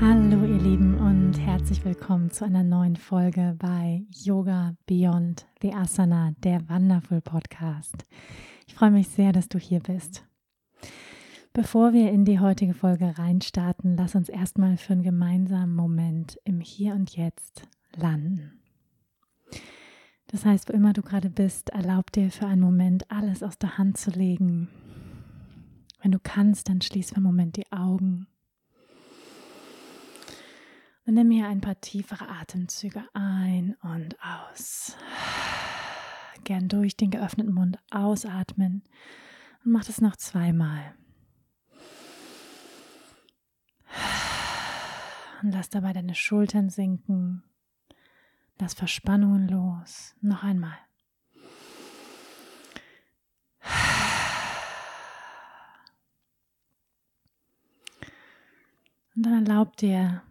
Hallo ihr Lieben und herzlich willkommen zu einer neuen Folge bei Yoga Beyond the Asana, der Wonderful Podcast. Ich freue mich sehr, dass du hier bist. Bevor wir in die heutige Folge reinstarten, lass uns erstmal für einen gemeinsamen Moment im Hier und Jetzt landen. Das heißt, wo immer du gerade bist, erlaub dir für einen Moment alles aus der Hand zu legen. Wenn du kannst, dann schließ für einen Moment die Augen und nimm hier ein paar tiefere Atemzüge ein und aus. Gern durch den geöffneten Mund ausatmen und mach das noch zweimal. Und lass dabei deine Schultern sinken. Lass Verspannungen los. Noch einmal. Und dann erlaub dir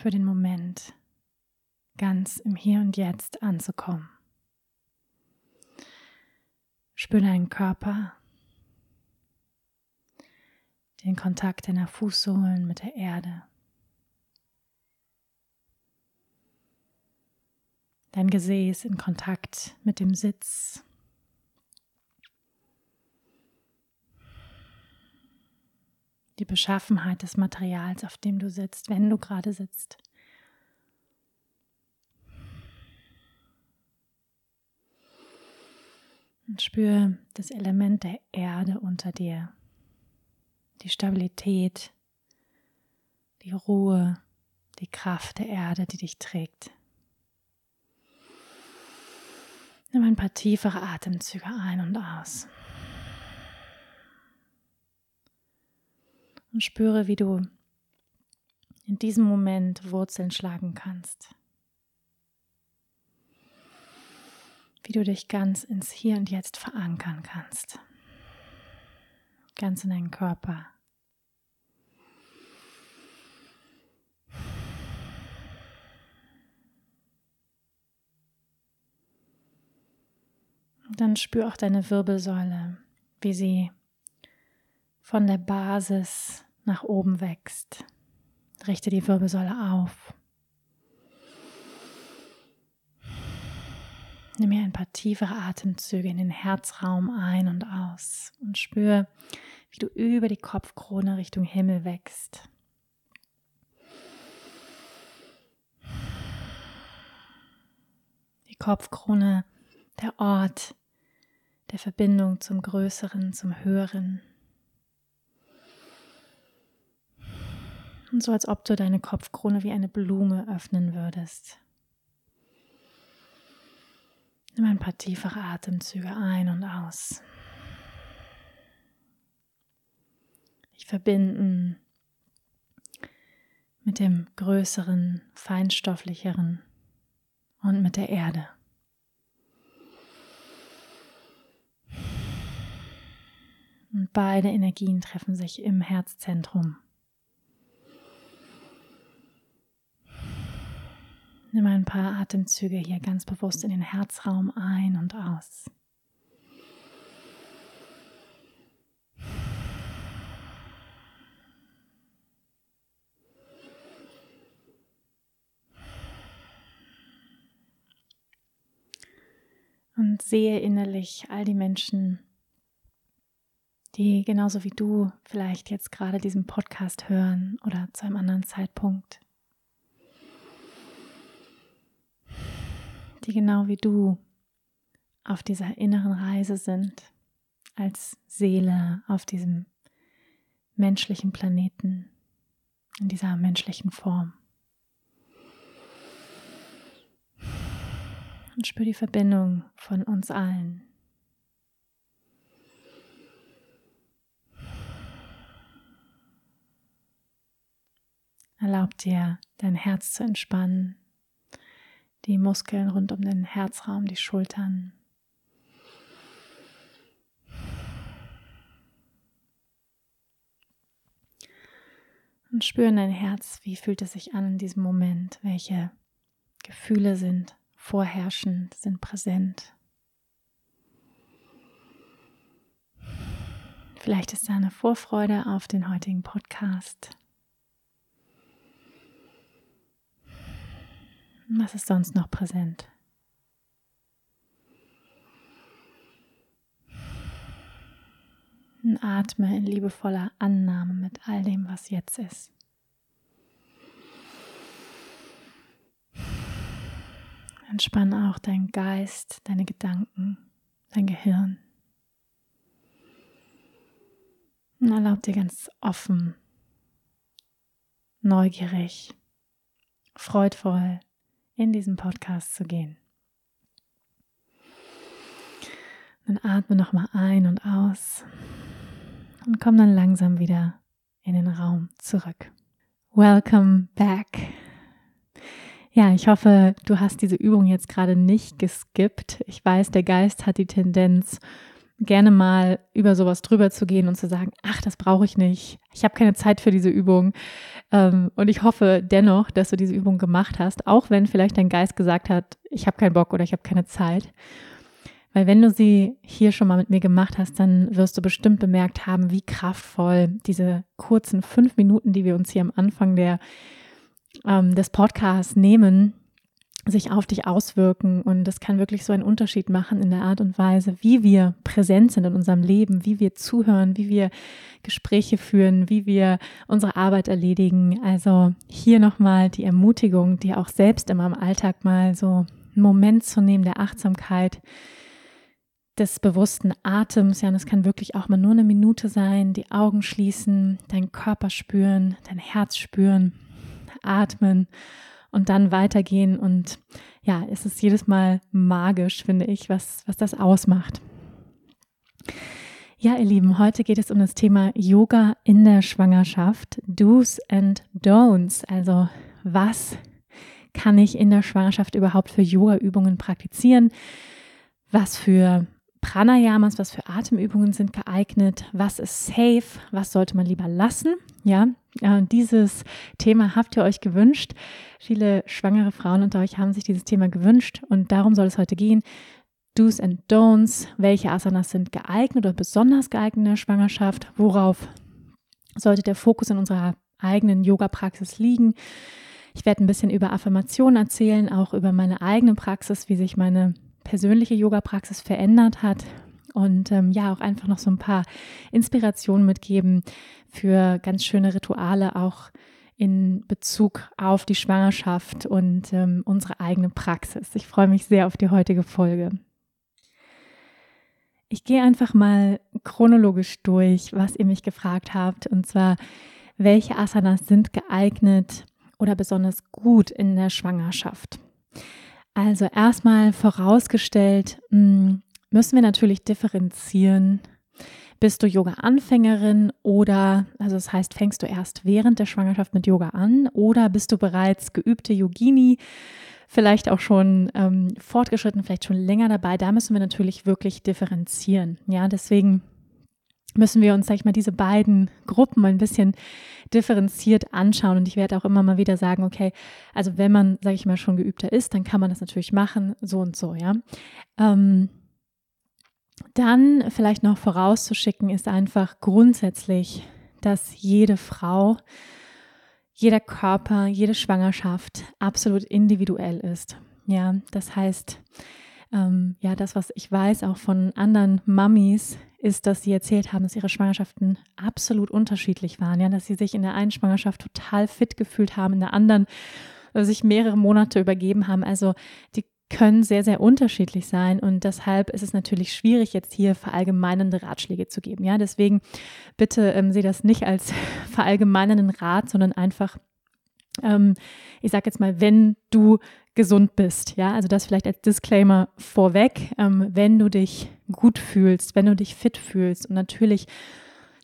für den Moment ganz im Hier und Jetzt anzukommen. Spüre deinen Körper, den Kontakt deiner Fußsohlen mit der Erde. Dein Gesäß in Kontakt mit dem Sitz. Die Beschaffenheit des Materials, auf dem du sitzt, wenn du gerade sitzt. Und spür das Element der Erde unter dir, die Stabilität, die Ruhe, die Kraft der Erde, die dich trägt. Nimm ein paar tiefere Atemzüge ein und aus. Und spüre, wie du in diesem Moment Wurzeln schlagen kannst. Wie du dich ganz ins Hier und Jetzt verankern kannst. Ganz in deinen Körper. Und dann spür auch deine Wirbelsäule, wie sie von der Basis nach oben wächst. Richte die Wirbelsäule auf. Nimm mir ein paar tiefere Atemzüge in den Herzraum ein und aus und spür, wie du über die Kopfkrone Richtung Himmel wächst. Die Kopfkrone, der Ort der Verbindung zum Größeren, zum Höheren. Und so als ob du deine Kopfkrone wie eine Blume öffnen würdest. Nimm ein paar tiefere Atemzüge ein und aus. Ich verbinden mit dem größeren, feinstofflicheren und mit der Erde. Und beide Energien treffen sich im Herzzentrum. Nimm ein paar Atemzüge hier ganz bewusst in den Herzraum ein und aus. Und sehe innerlich all die Menschen, die genauso wie du vielleicht jetzt gerade diesen Podcast hören oder zu einem anderen Zeitpunkt die genau wie du auf dieser inneren Reise sind, als Seele auf diesem menschlichen Planeten, in dieser menschlichen Form. Und spür die Verbindung von uns allen. Erlaub dir, dein Herz zu entspannen, die Muskeln rund um den Herzraum, die Schultern. Und spüre in dein Herz, wie fühlt es sich an in diesem Moment, welche Gefühle sind vorherrschend, sind präsent. Vielleicht ist da eine Vorfreude auf den heutigen Podcast. Was ist sonst noch präsent? Und atme in liebevoller Annahme mit all dem, was jetzt ist. Entspann auch deinen Geist, deine Gedanken, dein Gehirn. Und erlaub dir ganz offen, neugierig, freudvoll in diesen Podcast zu gehen. Dann atme nochmal ein und aus und komm dann langsam wieder in den Raum zurück. Welcome back. Ja, ich hoffe, du hast diese Übung jetzt gerade nicht geskippt. Ich weiß, der Geist hat die Tendenz, gerne mal über sowas drüber zu gehen und zu sagen, ach, das brauche ich nicht. Ich habe keine Zeit für diese Übung. Ähm, und ich hoffe dennoch, dass du diese Übung gemacht hast, auch wenn vielleicht dein Geist gesagt hat, ich habe keinen Bock oder ich habe keine Zeit. Weil wenn du sie hier schon mal mit mir gemacht hast, dann wirst du bestimmt bemerkt haben, wie kraftvoll diese kurzen fünf Minuten, die wir uns hier am Anfang der, ähm, des Podcasts nehmen, sich auf dich auswirken. Und das kann wirklich so einen Unterschied machen in der Art und Weise, wie wir präsent sind in unserem Leben, wie wir zuhören, wie wir Gespräche führen, wie wir unsere Arbeit erledigen. Also hier nochmal die Ermutigung, dir auch selbst immer im Alltag mal so einen Moment zu nehmen der Achtsamkeit, des bewussten Atems. Ja, und es kann wirklich auch mal nur eine Minute sein, die Augen schließen, deinen Körper spüren, dein Herz spüren, atmen und dann weitergehen. Und ja, es ist jedes Mal magisch, finde ich, was, was das ausmacht. Ja, ihr Lieben, heute geht es um das Thema Yoga in der Schwangerschaft, Do's and Don'ts. Also was kann ich in der Schwangerschaft überhaupt für Yoga-Übungen praktizieren? Was für Pranayamas, was für Atemübungen sind geeignet? Was ist safe? Was sollte man lieber lassen? Ja, äh, dieses Thema habt ihr euch gewünscht. Viele schwangere Frauen unter euch haben sich dieses Thema gewünscht und darum soll es heute gehen. Do's and Don'ts, welche Asanas sind geeignet oder besonders geeignet in der Schwangerschaft? Worauf sollte der Fokus in unserer eigenen Yoga-Praxis liegen? Ich werde ein bisschen über Affirmationen erzählen, auch über meine eigene Praxis, wie sich meine persönliche Yoga-Praxis verändert hat und ähm, ja auch einfach noch so ein paar Inspirationen mitgeben für ganz schöne Rituale auch in Bezug auf die Schwangerschaft und ähm, unsere eigene Praxis. Ich freue mich sehr auf die heutige Folge. Ich gehe einfach mal chronologisch durch, was ihr mich gefragt habt, und zwar, welche Asanas sind geeignet oder besonders gut in der Schwangerschaft. Also erstmal vorausgestellt, hm, müssen wir natürlich differenzieren. Bist du Yoga-Anfängerin oder, also das heißt, fängst du erst während der Schwangerschaft mit Yoga an oder bist du bereits geübte Yogini, vielleicht auch schon ähm, fortgeschritten, vielleicht schon länger dabei? Da müssen wir natürlich wirklich differenzieren. Ja, deswegen müssen wir uns, sag ich mal, diese beiden Gruppen ein bisschen differenziert anschauen. Und ich werde auch immer mal wieder sagen, okay, also wenn man, sage ich mal, schon geübter ist, dann kann man das natürlich machen, so und so, ja. Ähm, dann vielleicht noch vorauszuschicken ist einfach grundsätzlich, dass jede Frau, jeder Körper, jede Schwangerschaft absolut individuell ist. Ja, das heißt, ähm, ja, das, was ich weiß, auch von anderen Mummies, ist, dass sie erzählt haben, dass ihre Schwangerschaften absolut unterschiedlich waren. Ja, dass sie sich in der einen Schwangerschaft total fit gefühlt haben, in der anderen äh, sich mehrere Monate übergeben haben. Also die können sehr, sehr unterschiedlich sein und deshalb ist es natürlich schwierig, jetzt hier verallgemeinernde Ratschläge zu geben. Ja, deswegen bitte ähm, sehe das nicht als verallgemeinernden Rat, sondern einfach, ähm, ich sage jetzt mal, wenn du gesund bist. Ja, also das vielleicht als Disclaimer vorweg, ähm, wenn du dich gut fühlst, wenn du dich fit fühlst und natürlich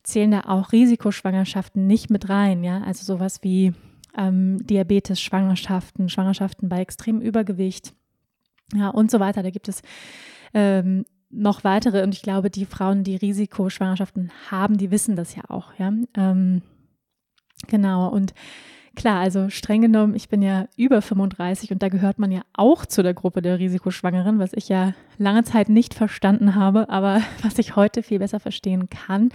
zählen da auch Risikoschwangerschaften nicht mit rein. Ja, also sowas wie ähm, Diabetes, Schwangerschaften, Schwangerschaften bei extremem Übergewicht, ja, und so weiter. Da gibt es ähm, noch weitere und ich glaube, die Frauen, die Risikoschwangerschaften haben, die wissen das ja auch, ja. Ähm, genau, und klar, also streng genommen, ich bin ja über 35 und da gehört man ja auch zu der Gruppe der Risikoschwangeren, was ich ja lange Zeit nicht verstanden habe, aber was ich heute viel besser verstehen kann,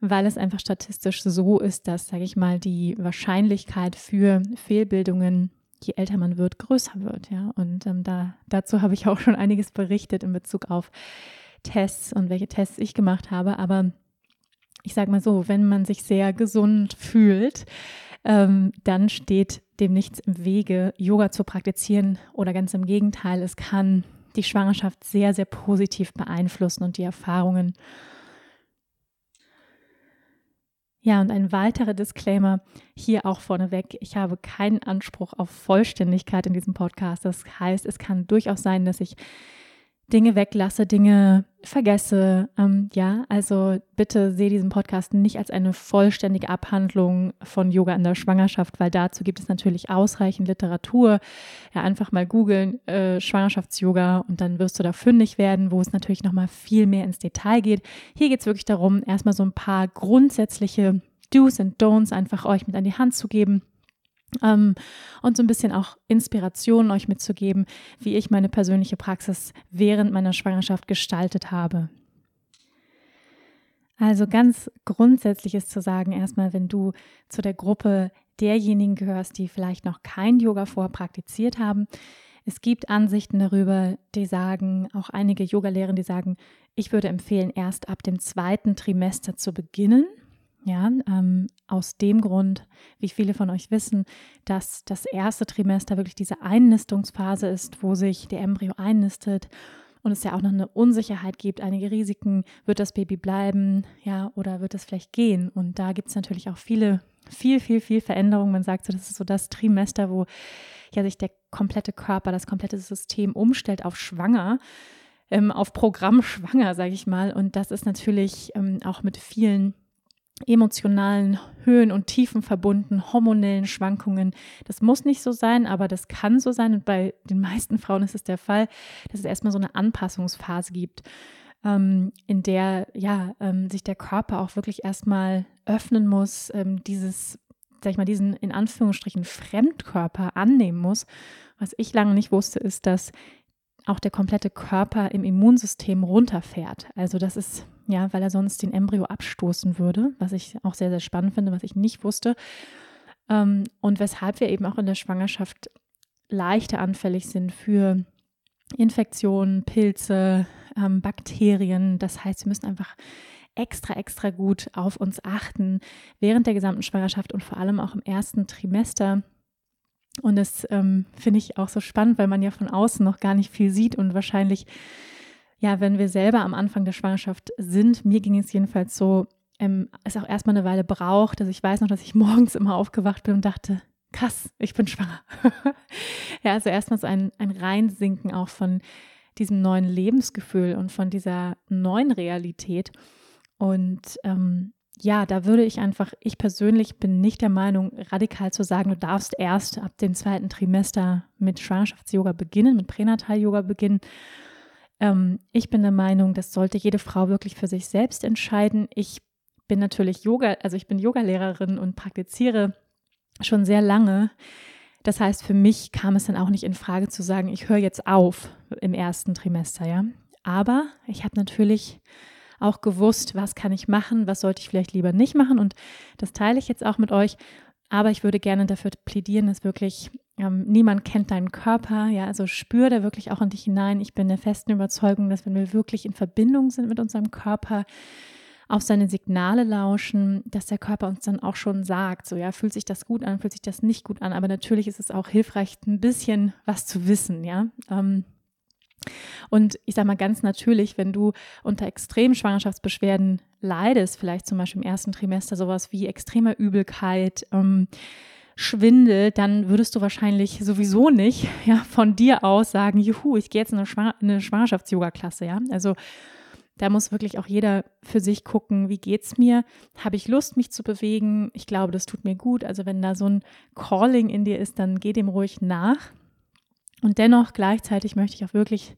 weil es einfach statistisch so ist, dass, sage ich mal, die Wahrscheinlichkeit für Fehlbildungen je älter man wird, größer wird. Ja? Und ähm, da, dazu habe ich auch schon einiges berichtet in Bezug auf Tests und welche Tests ich gemacht habe. Aber ich sage mal so, wenn man sich sehr gesund fühlt, ähm, dann steht dem nichts im Wege, Yoga zu praktizieren oder ganz im Gegenteil, es kann die Schwangerschaft sehr, sehr positiv beeinflussen und die Erfahrungen Ja, und ein weiterer Disclaimer hier auch vorneweg. Ich habe keinen Anspruch auf Vollständigkeit in diesem Podcast. Das heißt, es kann durchaus sein, dass ich Dinge weglasse, Dinge vergesse. Ähm, ja, also bitte sehe diesen Podcast nicht als eine vollständige Abhandlung von Yoga in der Schwangerschaft, weil dazu gibt es natürlich ausreichend Literatur. Ja, einfach mal googeln, äh, Schwangerschafts-Yoga und dann wirst du da fündig werden, wo es natürlich nochmal viel mehr ins Detail geht. Hier geht es wirklich darum, erstmal so ein paar grundsätzliche Do's und Don'ts einfach euch mit an die Hand zu geben ähm, und so ein bisschen auch Inspiration euch mitzugeben, wie ich meine persönliche Praxis während meiner Schwangerschaft gestaltet habe. Also ganz grundsätzlich ist zu sagen, erstmal, wenn du zu der Gruppe derjenigen gehörst, die vielleicht noch kein Yoga vorher praktiziert haben, es gibt Ansichten darüber, die sagen, auch einige Yogalehren, die sagen, ich würde empfehlen, erst ab dem zweiten Trimester zu beginnen ja, ähm, aus dem Grund, wie viele von euch wissen, dass das erste Trimester wirklich diese Einnistungsphase ist, wo sich der Embryo einnistet und es ja auch noch eine Unsicherheit gibt, einige Risiken, wird das Baby bleiben, ja, oder wird es vielleicht gehen? Und da gibt es natürlich auch viele, viel, viel, viel Veränderungen. Man sagt so, das ist so das Trimester, wo ja sich der komplette Körper, das komplette System umstellt auf schwanger. Ähm, auf Programm schwanger, sage ich mal. Und das ist natürlich ähm, auch mit vielen emotionalen Höhen und Tiefen verbunden, hormonellen Schwankungen. Das muss nicht so sein, aber das kann so sein. Und bei den meisten Frauen ist es der Fall, dass es erstmal so eine Anpassungsphase gibt, ähm, in der ja ähm, sich der Körper auch wirklich erstmal öffnen muss, ähm, dieses, sag ich mal, diesen in Anführungsstrichen Fremdkörper annehmen muss. Was ich lange nicht wusste, ist, dass auch der komplette Körper im Immunsystem runterfährt. Also das ist ja, weil er sonst den Embryo abstoßen würde, was ich auch sehr, sehr spannend finde, was ich nicht wusste. Ähm, und weshalb wir eben auch in der Schwangerschaft leichter anfällig sind für Infektionen, Pilze, ähm, Bakterien. Das heißt, wir müssen einfach extra, extra gut auf uns achten während der gesamten Schwangerschaft und vor allem auch im ersten Trimester. Und das ähm, finde ich auch so spannend, weil man ja von außen noch gar nicht viel sieht und wahrscheinlich ja, wenn wir selber am Anfang der Schwangerschaft sind, mir ging es jedenfalls so, ähm, es auch erstmal eine Weile braucht. Also ich weiß noch, dass ich morgens immer aufgewacht bin und dachte, krass, ich bin schwanger. ja, also erstmal so ein, ein Reinsinken auch von diesem neuen Lebensgefühl und von dieser neuen Realität. Und ähm, ja, da würde ich einfach, ich persönlich bin nicht der Meinung, radikal zu sagen, du darfst erst ab dem zweiten Trimester mit Schwangerschafts-Yoga beginnen, mit Pränatal-Yoga beginnen, ähm, ich bin der Meinung, das sollte jede Frau wirklich für sich selbst entscheiden. Ich bin natürlich Yoga, also ich bin Yogalehrerin und praktiziere schon sehr lange. Das heißt, für mich kam es dann auch nicht in Frage zu sagen, ich höre jetzt auf im ersten Trimester, ja. Aber ich habe natürlich auch gewusst, was kann ich machen, was sollte ich vielleicht lieber nicht machen. Und das teile ich jetzt auch mit euch. Aber ich würde gerne dafür plädieren, dass wirklich ähm, niemand kennt deinen Körper. Ja, also spür da wirklich auch in dich hinein. Ich bin der festen Überzeugung, dass wenn wir wirklich in Verbindung sind mit unserem Körper, auf seine Signale lauschen, dass der Körper uns dann auch schon sagt, so ja, fühlt sich das gut an, fühlt sich das nicht gut an. Aber natürlich ist es auch hilfreich, ein bisschen was zu wissen, ja. Ähm, und ich sage mal ganz natürlich, wenn du unter extremen Schwangerschaftsbeschwerden leidest, vielleicht zum Beispiel im ersten Trimester sowas wie extremer Übelkeit, ähm, Schwindel, dann würdest du wahrscheinlich sowieso nicht ja, von dir aus sagen, juhu, ich gehe jetzt in eine, Schwanger eine Schwangerschafts-Yoga-Klasse. Ja? Also da muss wirklich auch jeder für sich gucken, wie geht's mir? Habe ich Lust, mich zu bewegen? Ich glaube, das tut mir gut. Also wenn da so ein Calling in dir ist, dann geh dem ruhig nach. Und dennoch gleichzeitig möchte ich auch wirklich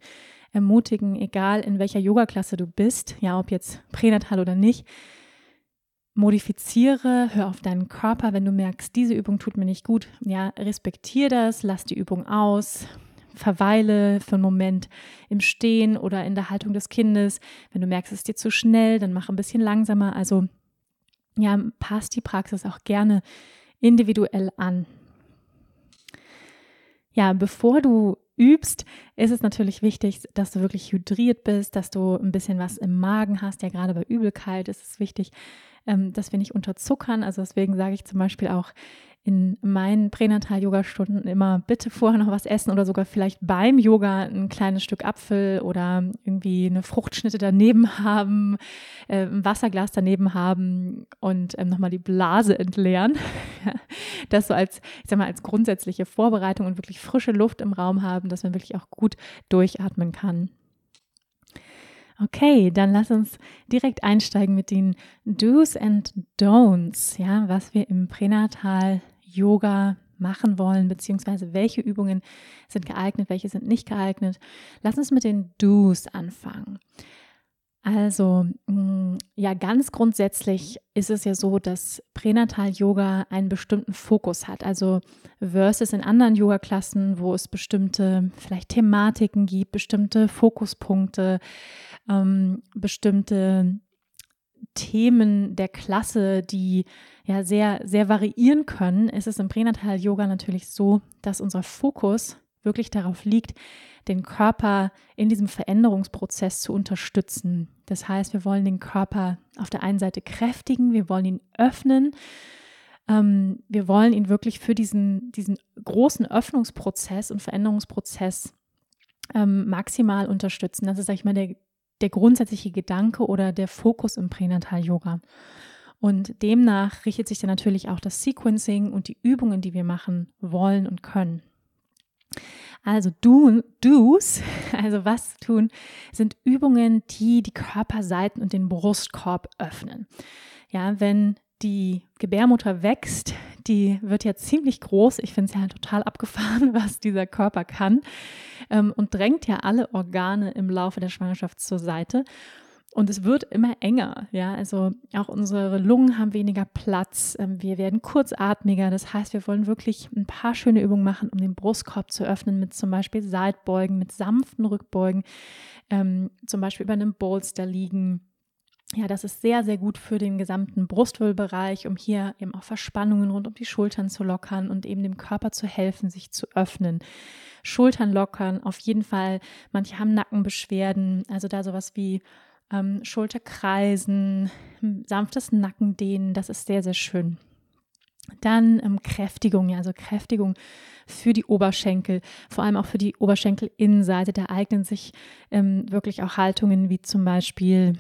ermutigen, egal in welcher Yoga-Klasse du bist, ja, ob jetzt pränatal oder nicht, modifiziere, hör auf deinen Körper, wenn du merkst, diese Übung tut mir nicht gut, ja, respektiere das, lass die Übung aus, verweile für einen Moment im Stehen oder in der Haltung des Kindes. Wenn du merkst, es ist dir zu schnell, dann mach ein bisschen langsamer. Also ja, passt die Praxis auch gerne individuell an. Ja, bevor du übst, ist es natürlich wichtig, dass du wirklich hydriert bist, dass du ein bisschen was im Magen hast. Ja, gerade bei Übelkeit ist es wichtig, ähm, dass wir nicht unterzuckern. Also deswegen sage ich zum Beispiel auch in meinen Pränatal-Yoga-Stunden immer bitte vorher noch was essen oder sogar vielleicht beim Yoga ein kleines Stück Apfel oder irgendwie eine Fruchtschnitte daneben haben, äh, ein Wasserglas daneben haben und ähm, nochmal die Blase entleeren. das so als, ich sag mal, als grundsätzliche Vorbereitung und wirklich frische Luft im Raum haben, dass man wirklich auch gut durchatmen kann. Okay, dann lass uns direkt einsteigen mit den Do's and Don'ts, ja, was wir im Pränatal Yoga machen wollen, beziehungsweise welche Übungen sind geeignet, welche sind nicht geeignet. Lass uns mit den Do's anfangen. Also, mm, ja, ganz grundsätzlich ist es ja so, dass Pränatal-Yoga einen bestimmten Fokus hat. Also, versus in anderen Yoga-Klassen, wo es bestimmte vielleicht Thematiken gibt, bestimmte Fokuspunkte, ähm, bestimmte Themen der Klasse, die ja sehr, sehr variieren können, ist es im Pränatal-Yoga natürlich so, dass unser Fokus wirklich darauf liegt, den Körper in diesem Veränderungsprozess zu unterstützen. Das heißt, wir wollen den Körper auf der einen Seite kräftigen, wir wollen ihn öffnen, ähm, wir wollen ihn wirklich für diesen, diesen großen Öffnungsprozess und Veränderungsprozess ähm, maximal unterstützen. Das ist, sag ich mal, der, der grundsätzliche Gedanke oder der Fokus im Pränatal-Yoga. Und demnach richtet sich dann natürlich auch das Sequencing und die Übungen, die wir machen wollen und können. Also do, Do's, also was tun, sind Übungen, die die Körperseiten und den Brustkorb öffnen. Ja, wenn die Gebärmutter wächst, die wird ja ziemlich groß. Ich finde es ja total abgefahren, was dieser Körper kann ähm, und drängt ja alle Organe im Laufe der Schwangerschaft zur Seite. Und es wird immer enger, ja. Also auch unsere Lungen haben weniger Platz. Ähm, wir werden kurzatmiger. Das heißt, wir wollen wirklich ein paar schöne Übungen machen, um den Brustkorb zu öffnen, mit zum Beispiel Seitbeugen, mit sanften Rückbeugen, ähm, zum Beispiel über einem Bolster liegen ja, das ist sehr, sehr gut für den gesamten Brustwirbelbereich, um hier eben auch Verspannungen rund um die Schultern zu lockern und eben dem Körper zu helfen, sich zu öffnen. Schultern lockern, auf jeden Fall. Manche haben Nackenbeschwerden, also da sowas wie ähm, Schulterkreisen, sanftes Nackendehnen, das ist sehr, sehr schön. Dann ähm, Kräftigung, ja, also Kräftigung für die Oberschenkel, vor allem auch für die Oberschenkelinnenseite. Da eignen sich ähm, wirklich auch Haltungen wie zum Beispiel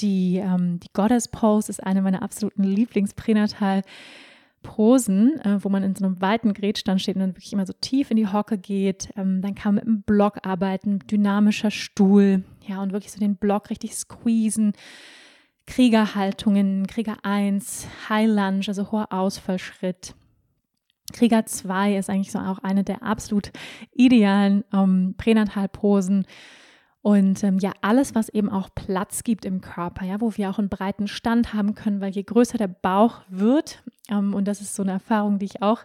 die, ähm, die Goddess Pose ist eine meiner absoluten Lieblingspränatal Posen, äh, wo man in so einem weiten Gretstand steht und dann wirklich immer so tief in die Hocke geht. Ähm, dann kann man mit einem Block arbeiten, dynamischer Stuhl, ja, und wirklich so den Block richtig squeezen. Kriegerhaltungen, Krieger 1, High Lunge, also hoher Ausfallschritt. Krieger 2 ist eigentlich so auch eine der absolut idealen ähm, Pränatalposen. Und ähm, ja, alles, was eben auch Platz gibt im Körper, ja, wo wir auch einen breiten Stand haben können, weil je größer der Bauch wird, ähm, und das ist so eine Erfahrung, die ich auch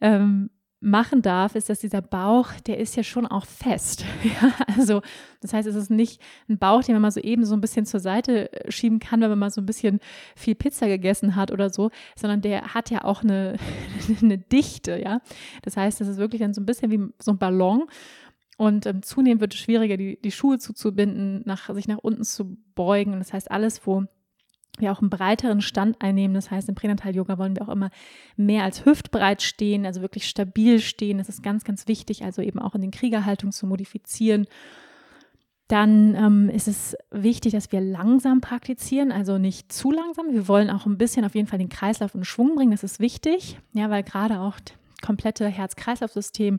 ähm, machen darf, ist, dass dieser Bauch, der ist ja schon auch fest. Ja, also das heißt, es ist nicht ein Bauch, den man mal so eben so ein bisschen zur Seite äh, schieben kann, wenn man mal so ein bisschen viel Pizza gegessen hat oder so, sondern der hat ja auch eine, eine Dichte, ja. Das heißt, das ist wirklich dann so ein bisschen wie so ein Ballon und ähm, zunehmend wird es schwieriger, die, die Schuhe zuzubinden, nach, sich nach unten zu beugen. Das heißt, alles, wo wir auch einen breiteren Stand einnehmen. Das heißt, im Pränatal-Yoga wollen wir auch immer mehr als hüftbreit stehen, also wirklich stabil stehen. Das ist ganz, ganz wichtig, also eben auch in den Kriegerhaltung zu modifizieren. Dann ähm, ist es wichtig, dass wir langsam praktizieren, also nicht zu langsam. Wir wollen auch ein bisschen auf jeden Fall den Kreislauf in Schwung bringen. Das ist wichtig, ja, weil gerade auch komplette Herz-Kreislauf-System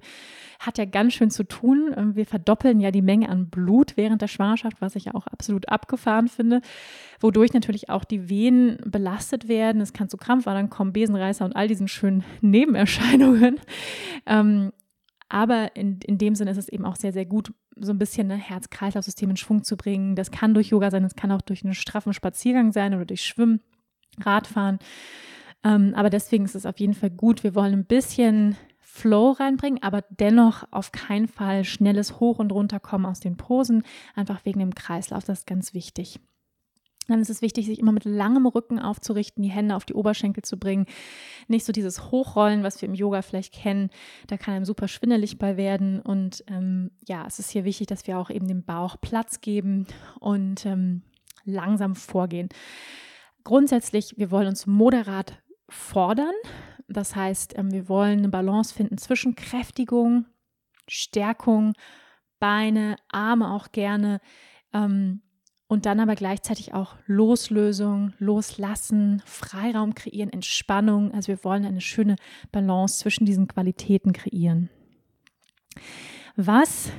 hat ja ganz schön zu tun. Ähm, wir verdoppeln ja die Menge an Blut während der Schwangerschaft, was ich ja auch absolut abgefahren finde, wodurch natürlich auch die Venen belastet werden. Es kann zu Krampfadern kommen, Besenreißer und all diesen schönen Nebenerscheinungen. Ähm, aber in, in dem Sinne ist es eben auch sehr, sehr gut, so ein bisschen ein Herz-Kreislauf-System in Schwung zu bringen. Das kann durch Yoga sein, das kann auch durch einen straffen Spaziergang sein oder durch Schwimmen, Radfahren. Ähm, aber deswegen ist es auf jeden Fall gut. Wir wollen ein bisschen Flow reinbringen, aber dennoch auf keinen Fall schnelles Hoch- und Runterkommen aus den Posen, einfach wegen dem Kreislauf. Das ist ganz wichtig. Dann ist es wichtig, sich immer mit langem Rücken aufzurichten, die Hände auf die Oberschenkel zu bringen. Nicht so dieses Hochrollen, was wir im Yoga vielleicht kennen. Da kann einem super schwindelig bei werden. Und ähm, ja, es ist hier wichtig, dass wir auch eben dem Bauch Platz geben und ähm, langsam vorgehen. Grundsätzlich, wir wollen uns moderat fordern. Das heißt, ähm, wir wollen eine Balance finden zwischen Kräftigung, Stärkung, Beine, Arme auch gerne ähm, und dann aber gleichzeitig auch Loslösung, Loslassen, Freiraum kreieren, Entspannung. Also wir wollen eine schöne Balance zwischen diesen Qualitäten kreieren. Was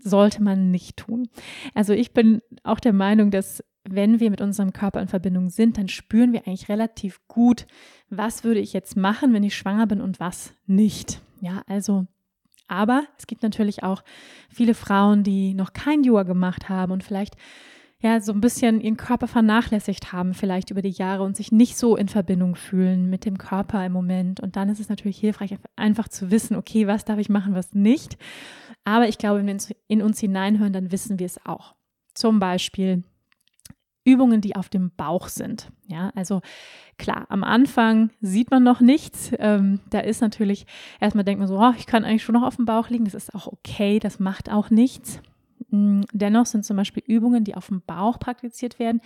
sollte man nicht tun? Also ich bin auch der Meinung, dass wenn wir mit unserem Körper in Verbindung sind, dann spüren wir eigentlich relativ gut, was würde ich jetzt machen, wenn ich schwanger bin und was nicht. Ja, also, aber es gibt natürlich auch viele Frauen, die noch kein Yoga gemacht haben und vielleicht ja so ein bisschen ihren Körper vernachlässigt haben, vielleicht über die Jahre und sich nicht so in Verbindung fühlen mit dem Körper im Moment. Und dann ist es natürlich hilfreich, einfach zu wissen, okay, was darf ich machen, was nicht. Aber ich glaube, wenn wir in uns hineinhören, dann wissen wir es auch. Zum Beispiel Übungen, die auf dem Bauch sind. Ja, also klar, am Anfang sieht man noch nichts. Ähm, da ist natürlich, erstmal denkt man so, oh, ich kann eigentlich schon noch auf dem Bauch liegen. Das ist auch okay, das macht auch nichts. Mm, dennoch sind zum Beispiel Übungen, die auf dem Bauch praktiziert werden,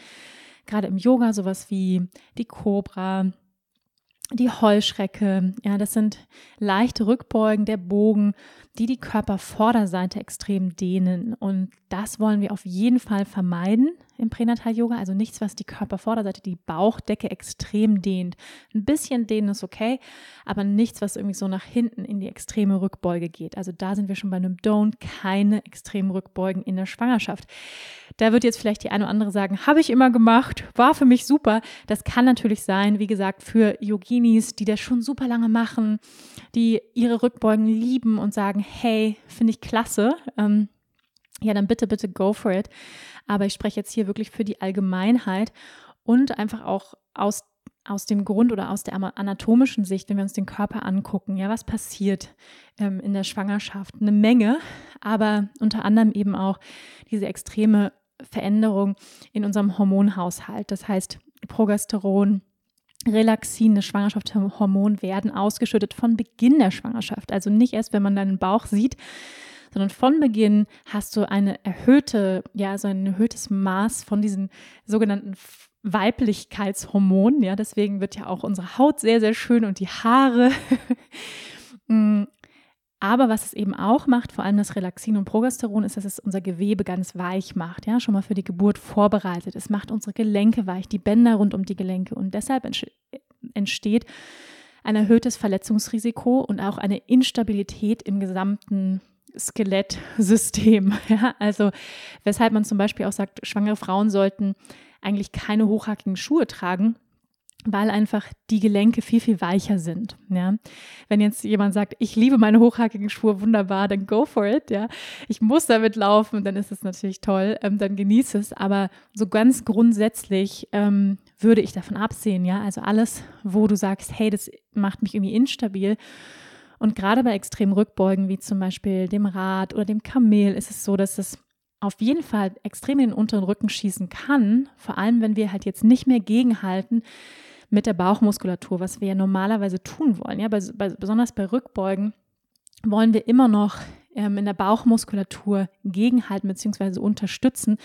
gerade im Yoga, sowas wie die Cobra, die Heuschrecke, ja, das sind leichte Rückbeugen, der Bogen, die die Körpervorderseite extrem dehnen. Und das wollen wir auf jeden Fall vermeiden im Pränatal-Yoga. Also nichts, was die Körpervorderseite, die Bauchdecke extrem dehnt. Ein bisschen dehnen ist okay, aber nichts, was irgendwie so nach hinten in die extreme Rückbeuge geht. Also da sind wir schon bei einem Don't, keine extremen Rückbeugen in der Schwangerschaft. Da wird jetzt vielleicht die eine oder andere sagen, habe ich immer gemacht, war für mich super. Das kann natürlich sein, wie gesagt, für Yoginis, die das schon super lange machen, die ihre Rückbeugen lieben und sagen, hey, finde ich klasse. Ähm, ja, dann bitte, bitte go for it. Aber ich spreche jetzt hier wirklich für die Allgemeinheit und einfach auch aus aus dem Grund oder aus der anatomischen Sicht, wenn wir uns den Körper angucken, ja, was passiert ähm, in der Schwangerschaft? Eine Menge, aber unter anderem eben auch diese extreme Veränderung in unserem Hormonhaushalt. Das heißt, Progesteron, Relaxin, das Schwangerschaftshormon werden ausgeschüttet von Beginn der Schwangerschaft. Also nicht erst, wenn man deinen Bauch sieht, sondern von Beginn hast du eine erhöhte, ja, so ein erhöhtes Maß von diesen sogenannten Weiblichkeitshormonen. Ja, deswegen wird ja auch unsere Haut sehr, sehr schön und die Haare. Aber was es eben auch macht, vor allem das Relaxin und Progesteron, ist, dass es unser Gewebe ganz weich macht, ja, schon mal für die Geburt vorbereitet. Es macht unsere Gelenke weich, die Bänder rund um die Gelenke und deshalb entsteht ein erhöhtes Verletzungsrisiko und auch eine Instabilität im gesamten Skelettsystem. Ja, also weshalb man zum Beispiel auch sagt, schwangere Frauen sollten eigentlich keine hochhackigen Schuhe tragen, weil einfach die Gelenke viel, viel weicher sind. Ja? Wenn jetzt jemand sagt, ich liebe meine hochhackigen Schuhe, wunderbar, dann go for it. Ja? Ich muss damit laufen, dann ist es natürlich toll, ähm, dann genieße es. Aber so ganz grundsätzlich ähm, würde ich davon absehen. Ja? Also alles, wo du sagst, hey, das macht mich irgendwie instabil, und gerade bei extremen Rückbeugen, wie zum Beispiel dem Rad oder dem Kamel, ist es so, dass es auf jeden Fall extrem in den unteren Rücken schießen kann, vor allem wenn wir halt jetzt nicht mehr gegenhalten mit der Bauchmuskulatur, was wir ja normalerweise tun wollen. Ja, bei, bei, besonders bei Rückbeugen wollen wir immer noch ähm, in der Bauchmuskulatur gegenhalten bzw. unterstützen,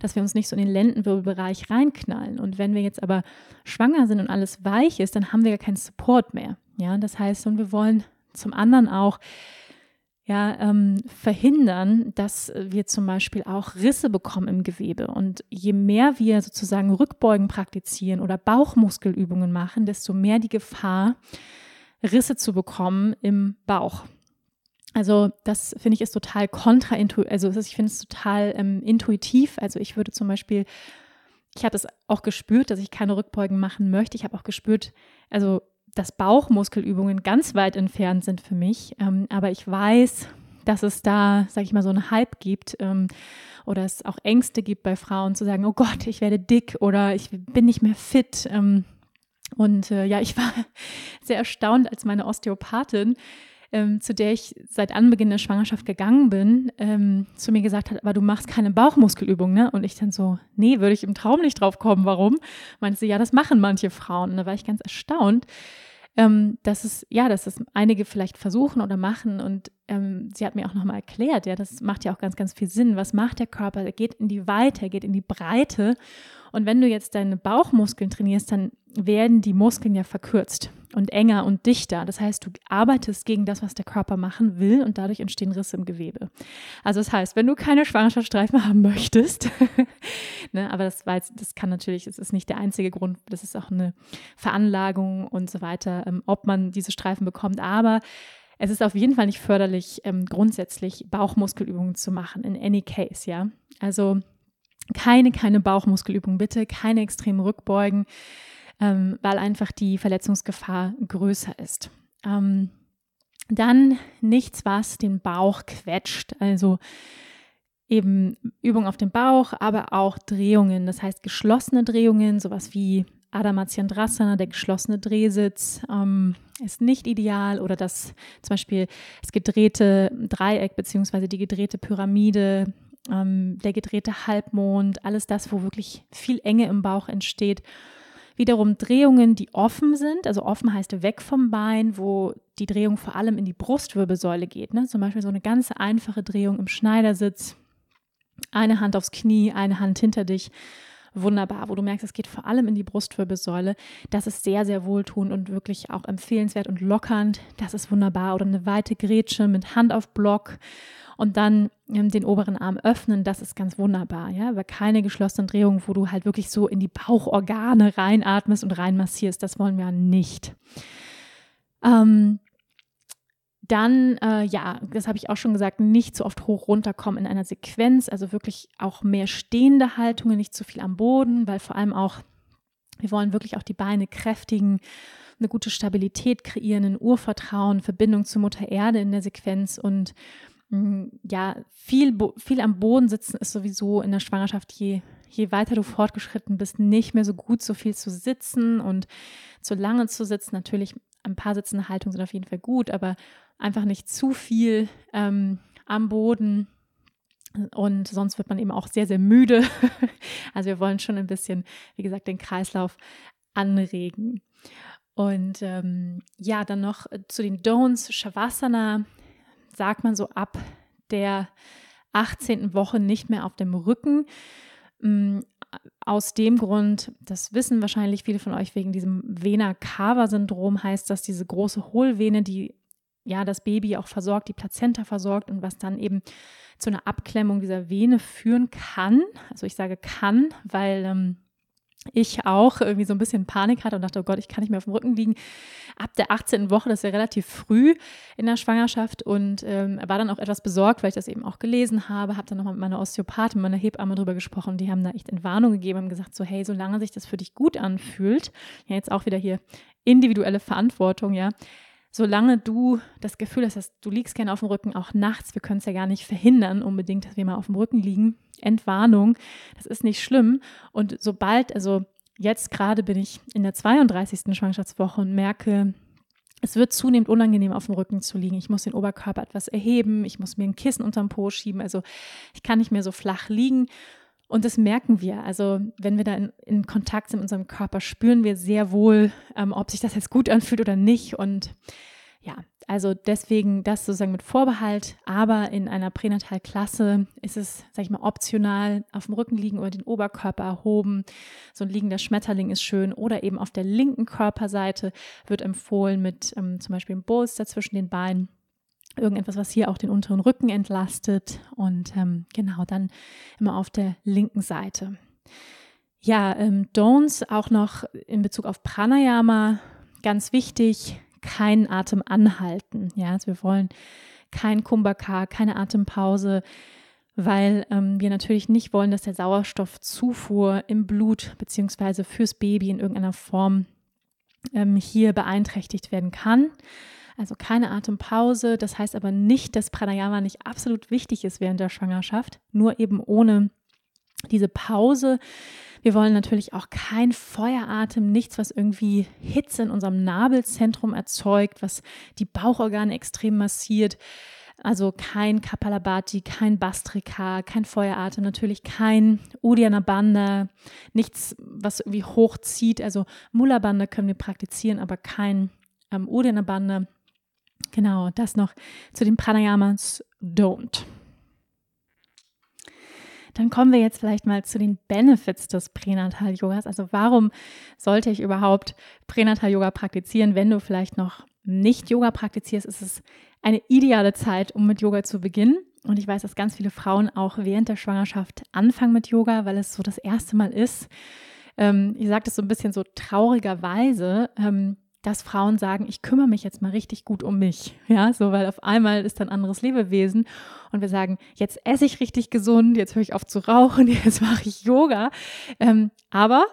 dass wir uns nicht so in den Lendenwirbelbereich reinknallen. Und wenn wir jetzt aber schwanger sind und alles weich ist, dann haben wir ja keinen Support mehr. Ja, das heißt, und wir wollen zum anderen auch ja, ähm, verhindern, dass wir zum Beispiel auch Risse bekommen im Gewebe. Und je mehr wir sozusagen Rückbeugen praktizieren oder Bauchmuskelübungen machen, desto mehr die Gefahr, Risse zu bekommen im Bauch. Also das finde ich ist total kontraintuitiv, also ich finde es total ähm, intuitiv. Also ich würde zum Beispiel, ich hatte es auch gespürt, dass ich keine Rückbeugen machen möchte. Ich habe auch gespürt, also dass Bauchmuskelübungen ganz weit entfernt sind für mich. Ähm, aber ich weiß, dass es da, sage ich mal, so einen Hype gibt ähm, oder es auch Ängste gibt bei Frauen zu sagen, oh Gott, ich werde dick oder ich bin nicht mehr fit. Ähm, und äh, ja, ich war sehr erstaunt, als meine Osteopathin ähm, zu der ich seit Anbeginn der Schwangerschaft gegangen bin, ähm, zu mir gesagt hat, aber du machst keine Bauchmuskelübung, ne? Und ich dann so, nee, würde ich im Traum nicht drauf kommen, warum? Meinte sie, ja, das machen manche Frauen. Und da war ich ganz erstaunt, ähm, dass es, ja, dass es einige vielleicht versuchen oder machen. Und ähm, sie hat mir auch nochmal erklärt, ja, das macht ja auch ganz, ganz viel Sinn. Was macht der Körper? Er geht in die Weite, er geht in die Breite. Und wenn du jetzt deine Bauchmuskeln trainierst, dann werden die Muskeln ja verkürzt und enger und dichter. Das heißt, du arbeitest gegen das, was der Körper machen will und dadurch entstehen Risse im Gewebe. Also das heißt, wenn du keine Schwangerschaftsstreifen haben möchtest, ne, aber das, weiß, das kann natürlich, es ist nicht der einzige Grund, das ist auch eine Veranlagung und so weiter, ähm, ob man diese Streifen bekommt, aber es ist auf jeden Fall nicht förderlich, ähm, grundsätzlich Bauchmuskelübungen zu machen, in any case, ja. Also keine, keine Bauchmuskelübungen, bitte, keine extremen Rückbeugen ähm, weil einfach die Verletzungsgefahr größer ist. Ähm, dann nichts, was den Bauch quetscht, also eben Übung auf dem Bauch, aber auch Drehungen, das heißt geschlossene Drehungen, sowas wie Adha Matsyendrasana, der geschlossene Drehsitz, ähm, ist nicht ideal. Oder das zum Beispiel das gedrehte Dreieck beziehungsweise die gedrehte Pyramide, ähm, der gedrehte Halbmond, alles das, wo wirklich viel Enge im Bauch entsteht Wiederum Drehungen, die offen sind, also offen heißt weg vom Bein, wo die Drehung vor allem in die Brustwirbelsäule geht. Ne? Zum Beispiel so eine ganz einfache Drehung im Schneidersitz. Eine Hand aufs Knie, eine Hand hinter dich. Wunderbar, wo du merkst, es geht vor allem in die Brustwirbelsäule. Das ist sehr, sehr wohltuend und wirklich auch empfehlenswert und lockernd. Das ist wunderbar. Oder eine weite Grätsche mit Hand auf Block und dann ähm, den oberen Arm öffnen, das ist ganz wunderbar, ja, aber keine geschlossenen Drehungen, wo du halt wirklich so in die Bauchorgane reinatmest und reinmassierst, das wollen wir nicht. Ähm, dann, äh, ja, das habe ich auch schon gesagt, nicht so oft hoch runterkommen in einer Sequenz, also wirklich auch mehr stehende Haltungen, nicht zu viel am Boden, weil vor allem auch, wir wollen wirklich auch die Beine kräftigen, eine gute Stabilität kreieren, ein Urvertrauen, Verbindung zur Mutter Erde in der Sequenz und hm, ja, viel, viel am Boden sitzen ist sowieso in der Schwangerschaft, je, je weiter du fortgeschritten bist, nicht mehr so gut, so viel zu sitzen und zu lange zu sitzen. Natürlich, ein paar sitzende Haltungen sind auf jeden Fall gut, aber einfach nicht zu viel ähm, am Boden. Und sonst wird man eben auch sehr, sehr müde. also wir wollen schon ein bisschen, wie gesagt, den Kreislauf anregen. Und ähm, ja, dann noch zu den Don'ts. Shavasana sagt man so ab der 18. Woche nicht mehr auf dem Rücken. Aus dem Grund, das wissen wahrscheinlich viele von euch wegen diesem Vena-Cava-Syndrom, heißt das diese große Hohlvene, die ja das Baby auch versorgt, die Plazenta versorgt und was dann eben zu einer Abklemmung dieser Vene führen kann. Also ich sage kann, weil ähm, ich auch irgendwie so ein bisschen Panik hatte und dachte, oh Gott, ich kann nicht mehr auf dem Rücken liegen. Ab der 18. Woche, das ist ja relativ früh in der Schwangerschaft und ähm, war dann auch etwas besorgt, weil ich das eben auch gelesen habe, habe dann nochmal mit meiner Osteopathin, meiner Hebamme drüber gesprochen. Die haben da echt Entwarnung gegeben, haben gesagt, so hey, solange sich das für dich gut anfühlt, ja jetzt auch wieder hier individuelle Verantwortung, ja, solange du das Gefühl hast, dass du liegst gerne auf dem Rücken, auch nachts, wir können es ja gar nicht verhindern unbedingt, dass wir mal auf dem Rücken liegen, Entwarnung, das ist nicht schlimm. Und sobald, also jetzt gerade bin ich in der 32. Schwangerschaftswoche und merke, es wird zunehmend unangenehm, auf dem Rücken zu liegen. Ich muss den Oberkörper etwas erheben, ich muss mir ein Kissen unterm Po schieben, also ich kann nicht mehr so flach liegen. Und das merken wir. Also wenn wir da in, in Kontakt sind mit unserem Körper, spüren wir sehr wohl, ähm, ob sich das jetzt gut anfühlt oder nicht. Und ja, also deswegen das sozusagen mit Vorbehalt, aber in einer Pränatalklasse ist es, sag ich mal, optional auf dem Rücken liegen oder den Oberkörper erhoben. So ein liegender Schmetterling ist schön oder eben auf der linken Körperseite wird empfohlen mit ähm, zum Beispiel einem Bolster zwischen den Beinen irgendetwas, was hier auch den unteren Rücken entlastet und ähm, genau dann immer auf der linken Seite. Ja, ähm, Don'ts auch noch in Bezug auf Pranayama ganz wichtig, keinen Atem anhalten. Ja, also wir wollen kein Kumbhaka, keine Atempause, weil ähm, wir natürlich nicht wollen, dass der Sauerstoffzufuhr im Blut bzw. fürs Baby in irgendeiner Form ähm, hier beeinträchtigt werden kann. Also keine Atempause. Das heißt aber nicht, dass Pranayama nicht absolut wichtig ist während der Schwangerschaft, nur eben ohne diese Pause. Wir wollen natürlich auch kein Feueratem, nichts, was irgendwie Hitze in unserem Nabelzentrum erzeugt, was die Bauchorgane extrem massiert. Also kein Kapalabhati, kein Bastrika, kein Feueratem, natürlich kein Uddiyana Bandha, nichts, was irgendwie hochzieht. Also Mula Bandha können wir praktizieren, aber kein ähm, Uddiyana Bandha. Genau, das noch zu den Pranayamas don't. Dann kommen wir jetzt vielleicht mal zu den Benefits des Pränatal-Yogas. Also warum sollte ich überhaupt Pränatal-Yoga praktizieren, wenn du vielleicht noch nicht Yoga praktizierst, ist es eine ideale Zeit, um mit Yoga zu beginnen. Und ich weiß, dass ganz viele Frauen auch während der Schwangerschaft anfangen mit Yoga, weil es so das erste Mal ist. Ähm, ich sage das so ein bisschen so traurigerweise, ähm, dass Frauen sagen, ich kümmere mich jetzt mal richtig gut um mich. Ja, so, weil auf einmal ist ein anderes Lebewesen und wir sagen, jetzt esse ich richtig gesund, jetzt höre ich auf zu rauchen, jetzt mache ich Yoga. Ähm, aber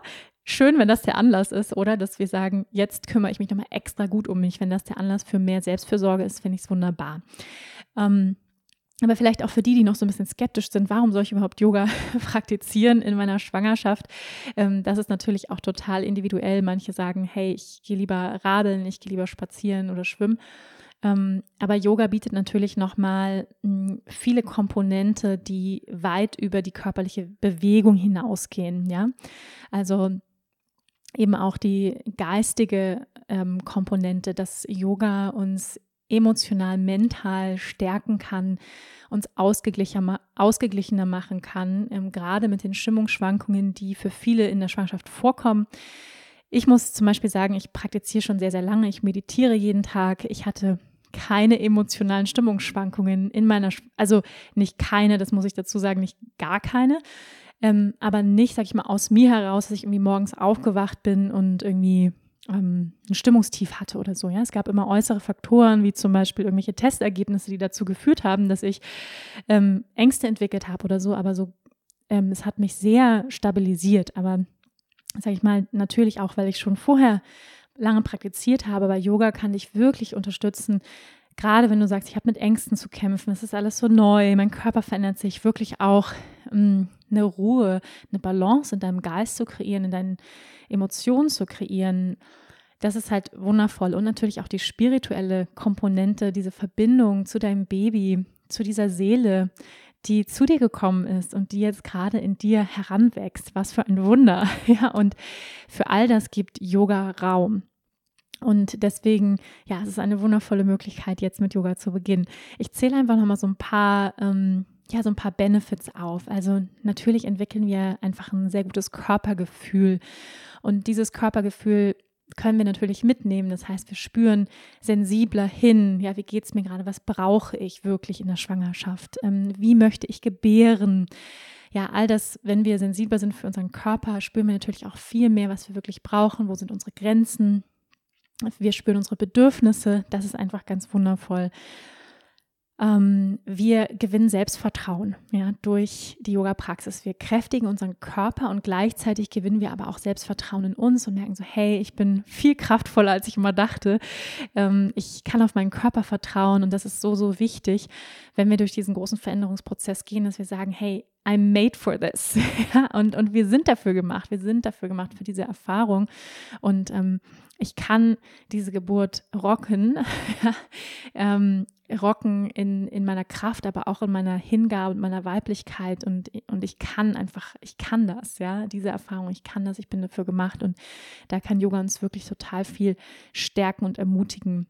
schön, wenn das der Anlass ist, oder? Dass wir sagen, jetzt kümmere ich mich nochmal extra gut um mich. Wenn das der Anlass für mehr Selbstfürsorge ist, finde ich es wunderbar. Ähm, aber vielleicht auch für die, die noch so ein bisschen skeptisch sind, warum soll ich überhaupt Yoga praktizieren in meiner Schwangerschaft? Ähm, das ist natürlich auch total individuell. Manche sagen, hey, ich gehe lieber radeln, ich gehe lieber spazieren oder schwimmen. Ähm, aber Yoga bietet natürlich nochmal hm, viele Komponente, die weit über die körperliche Bewegung hinausgehen. Ja, also eben auch die geistige ähm, Komponente, dass Yoga uns emotional, mental stärken kann, uns ausgeglichener, machen kann, ähm, gerade mit den Stimmungsschwankungen, die für viele in der Schwangerschaft vorkommen. Ich muss zum Beispiel sagen, ich praktiziere schon sehr, sehr lange. Ich meditiere jeden Tag. Ich hatte keine emotionalen Stimmungsschwankungen in meiner, also nicht keine, das muss ich dazu sagen, nicht gar keine ähm, aber nicht, sag ich mal, aus mir heraus, dass ich irgendwie morgens aufgewacht bin und irgendwie ähm, ein Stimmungstief hatte oder so. Ja, es gab immer äußere Faktoren, wie zum Beispiel irgendwelche Testergebnisse, die dazu geführt haben, dass ich ähm, Ängste entwickelt habe oder so. Aber so, ähm, es hat mich sehr stabilisiert. Aber sag ich mal, natürlich auch, weil ich schon vorher lange praktiziert habe. Bei Yoga kann dich wirklich unterstützen, gerade wenn du sagst, ich habe mit Ängsten zu kämpfen, es ist alles so neu, mein Körper verändert sich, wirklich auch ähm, eine Ruhe, eine Balance in deinem Geist zu kreieren, in deinen Emotionen zu kreieren. Das ist halt wundervoll. Und natürlich auch die spirituelle Komponente, diese Verbindung zu deinem Baby, zu dieser Seele, die zu dir gekommen ist und die jetzt gerade in dir heranwächst. Was für ein Wunder. Ja, und für all das gibt Yoga Raum. Und deswegen, ja, es ist eine wundervolle Möglichkeit, jetzt mit Yoga zu beginnen. Ich zähle einfach nochmal so ein paar, ähm, ja, so ein paar Benefits auf. Also natürlich entwickeln wir einfach ein sehr gutes Körpergefühl. Und dieses Körpergefühl können wir natürlich mitnehmen. Das heißt, wir spüren sensibler hin. Ja, wie geht es mir gerade? Was brauche ich wirklich in der Schwangerschaft? Ähm, wie möchte ich gebären? Ja, all das, wenn wir sensibler sind für unseren Körper, spüren wir natürlich auch viel mehr, was wir wirklich brauchen. Wo sind unsere Grenzen? Wir spüren unsere Bedürfnisse. Das ist einfach ganz wundervoll. Ähm, wir gewinnen Selbstvertrauen ja, durch die Yoga-Praxis. Wir kräftigen unseren Körper und gleichzeitig gewinnen wir aber auch Selbstvertrauen in uns und merken so, hey, ich bin viel kraftvoller, als ich immer dachte. Ähm, ich kann auf meinen Körper vertrauen und das ist so, so wichtig, wenn wir durch diesen großen Veränderungsprozess gehen, dass wir sagen, hey, I'm made for this. und, und wir sind dafür gemacht. Wir sind dafür gemacht für diese Erfahrung. Und ähm, ich kann diese Geburt rocken, ähm, rocken in, in meiner Kraft, aber auch in meiner Hingabe und meiner Weiblichkeit. Und, und ich kann einfach, ich kann das, ja, diese Erfahrung, ich kann das, ich bin dafür gemacht. Und da kann Yoga uns wirklich total viel stärken und ermutigen.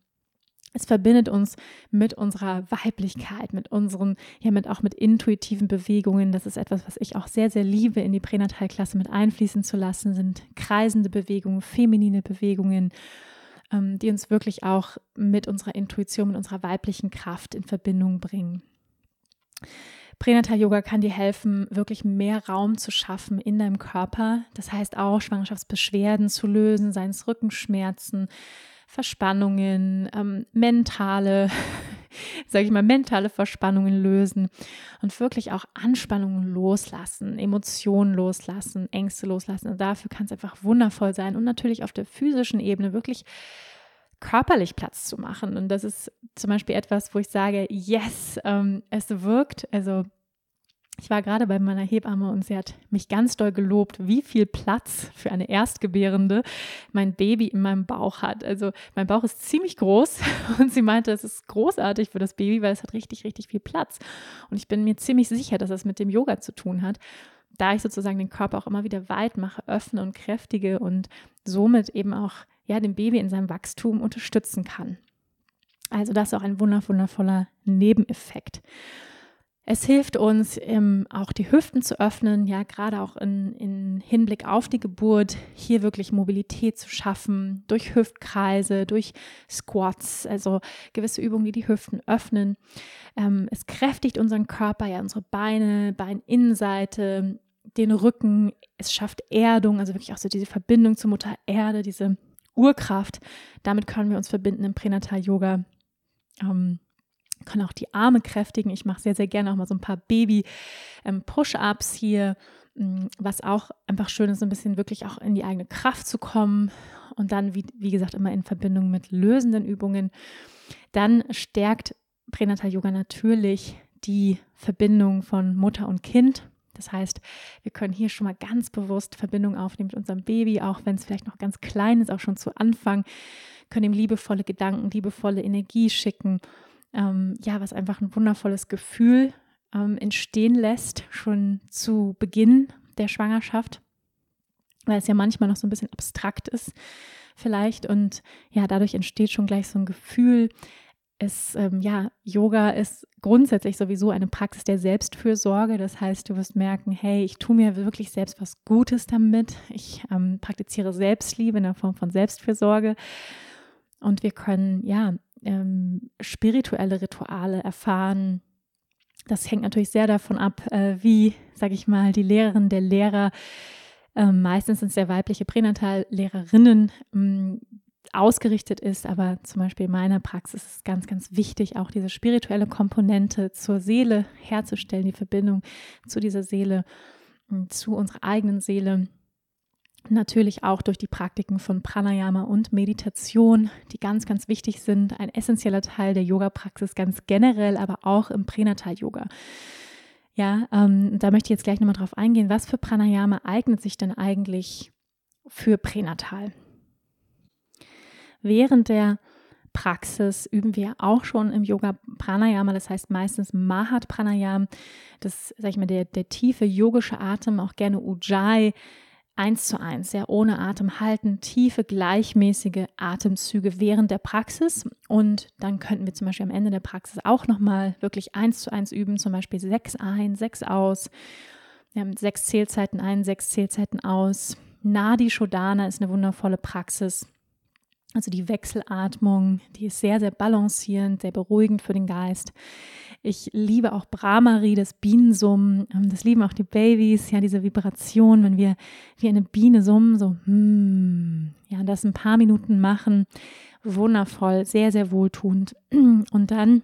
Es verbindet uns mit unserer Weiblichkeit, mit unseren, ja, mit auch mit intuitiven Bewegungen. Das ist etwas, was ich auch sehr, sehr liebe, in die Pränatalklasse mit einfließen zu lassen, sind kreisende Bewegungen, feminine Bewegungen, ähm, die uns wirklich auch mit unserer Intuition, mit unserer weiblichen Kraft in Verbindung bringen. Pränatal Yoga kann dir helfen, wirklich mehr Raum zu schaffen in deinem Körper. Das heißt auch Schwangerschaftsbeschwerden zu lösen, seien es Rückenschmerzen, Verspannungen, ähm, mentale, sage ich mal, mentale Verspannungen lösen und wirklich auch Anspannungen loslassen, Emotionen loslassen, Ängste loslassen. Und dafür kann es einfach wundervoll sein und natürlich auf der physischen Ebene wirklich körperlich Platz zu machen. Und das ist zum Beispiel etwas, wo ich sage, yes, ähm, es wirkt. Also ich war gerade bei meiner Hebamme und sie hat mich ganz doll gelobt, wie viel Platz für eine Erstgebärende mein Baby in meinem Bauch hat. Also mein Bauch ist ziemlich groß und sie meinte, es ist großartig für das Baby, weil es hat richtig, richtig viel Platz. Und ich bin mir ziemlich sicher, dass es mit dem Yoga zu tun hat, da ich sozusagen den Körper auch immer wieder weit mache, öffne und kräftige und somit eben auch ja, dem Baby in seinem Wachstum unterstützen kann. Also das ist auch ein wundervoller Nebeneffekt. Es hilft uns, ähm, auch die Hüften zu öffnen, ja, gerade auch in, in Hinblick auf die Geburt, hier wirklich Mobilität zu schaffen, durch Hüftkreise, durch Squats, also gewisse Übungen, die die Hüften öffnen. Ähm, es kräftigt unseren Körper, ja, unsere Beine, Beininnenseite, den Rücken. Es schafft Erdung, also wirklich auch so diese Verbindung zur Mutter Erde, diese Urkraft. Damit können wir uns verbinden im Pränatal-Yoga. Ähm, können auch die Arme kräftigen. Ich mache sehr, sehr gerne auch mal so ein paar Baby-Push-Ups ähm, hier, mm, was auch einfach schön ist, ein bisschen wirklich auch in die eigene Kraft zu kommen und dann, wie, wie gesagt, immer in Verbindung mit lösenden Übungen. Dann stärkt Pränatal Yoga natürlich die Verbindung von Mutter und Kind. Das heißt, wir können hier schon mal ganz bewusst Verbindung aufnehmen mit unserem Baby, auch wenn es vielleicht noch ganz klein ist, auch schon zu Anfang, können ihm liebevolle Gedanken, liebevolle Energie schicken ähm, ja, was einfach ein wundervolles Gefühl ähm, entstehen lässt, schon zu Beginn der Schwangerschaft, weil es ja manchmal noch so ein bisschen abstrakt ist, vielleicht. Und ja, dadurch entsteht schon gleich so ein Gefühl. Es, ähm, ja, Yoga ist grundsätzlich sowieso eine Praxis der Selbstfürsorge. Das heißt, du wirst merken, hey, ich tue mir wirklich selbst was Gutes damit. Ich ähm, praktiziere Selbstliebe in der Form von Selbstfürsorge. Und wir können, ja, ähm, spirituelle Rituale erfahren. Das hängt natürlich sehr davon ab, äh, wie, sage ich mal, die Lehrerin der Lehrer, äh, meistens sind es ja weibliche Pränatallehrerinnen, ähm, ausgerichtet ist. Aber zum Beispiel in meiner Praxis ist es ganz, ganz wichtig, auch diese spirituelle Komponente zur Seele herzustellen, die Verbindung zu dieser Seele, zu unserer eigenen Seele Natürlich auch durch die Praktiken von Pranayama und Meditation, die ganz, ganz wichtig sind. Ein essentieller Teil der Yoga-Praxis ganz generell, aber auch im Pränatal-Yoga. Ja, ähm, da möchte ich jetzt gleich nochmal drauf eingehen. Was für Pranayama eignet sich denn eigentlich für Pränatal? Während der Praxis üben wir auch schon im Yoga Pranayama, das heißt meistens Mahat Pranayama, das, sag ich mal, der, der tiefe yogische Atem, auch gerne Ujjayi eins zu eins, ja, ohne Atem halten, tiefe, gleichmäßige Atemzüge während der Praxis. Und dann könnten wir zum Beispiel am Ende der Praxis auch nochmal wirklich eins zu eins üben, zum Beispiel sechs ein, sechs aus. Wir haben sechs Zählzeiten ein, sechs Zählzeiten aus. Nadi Shodana ist eine wundervolle Praxis. Also die Wechselatmung, die ist sehr, sehr balancierend, sehr beruhigend für den Geist. Ich liebe auch Brahmari, das Bienensummen. Ähm, das lieben auch die Babys, ja, diese Vibration, wenn wir wie eine Biene summen, so, hmm, ja, das ein paar Minuten machen. Wundervoll, sehr, sehr wohltuend. Und dann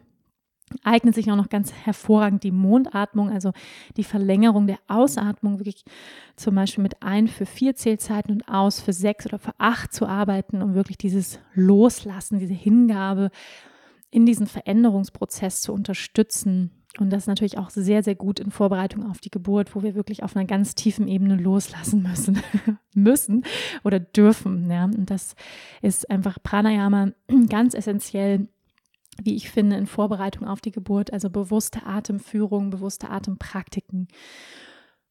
eignet sich auch noch ganz hervorragend die Mondatmung, also die Verlängerung der Ausatmung, wirklich zum Beispiel mit ein für vier Zählzeiten und aus für sechs oder für acht zu arbeiten, um wirklich dieses Loslassen, diese Hingabe in diesen Veränderungsprozess zu unterstützen. Und das natürlich auch sehr, sehr gut in Vorbereitung auf die Geburt, wo wir wirklich auf einer ganz tiefen Ebene loslassen müssen, müssen oder dürfen. Ja. Und das ist einfach Pranayama ganz essentiell wie ich finde, in Vorbereitung auf die Geburt, also bewusste Atemführung, bewusste Atempraktiken.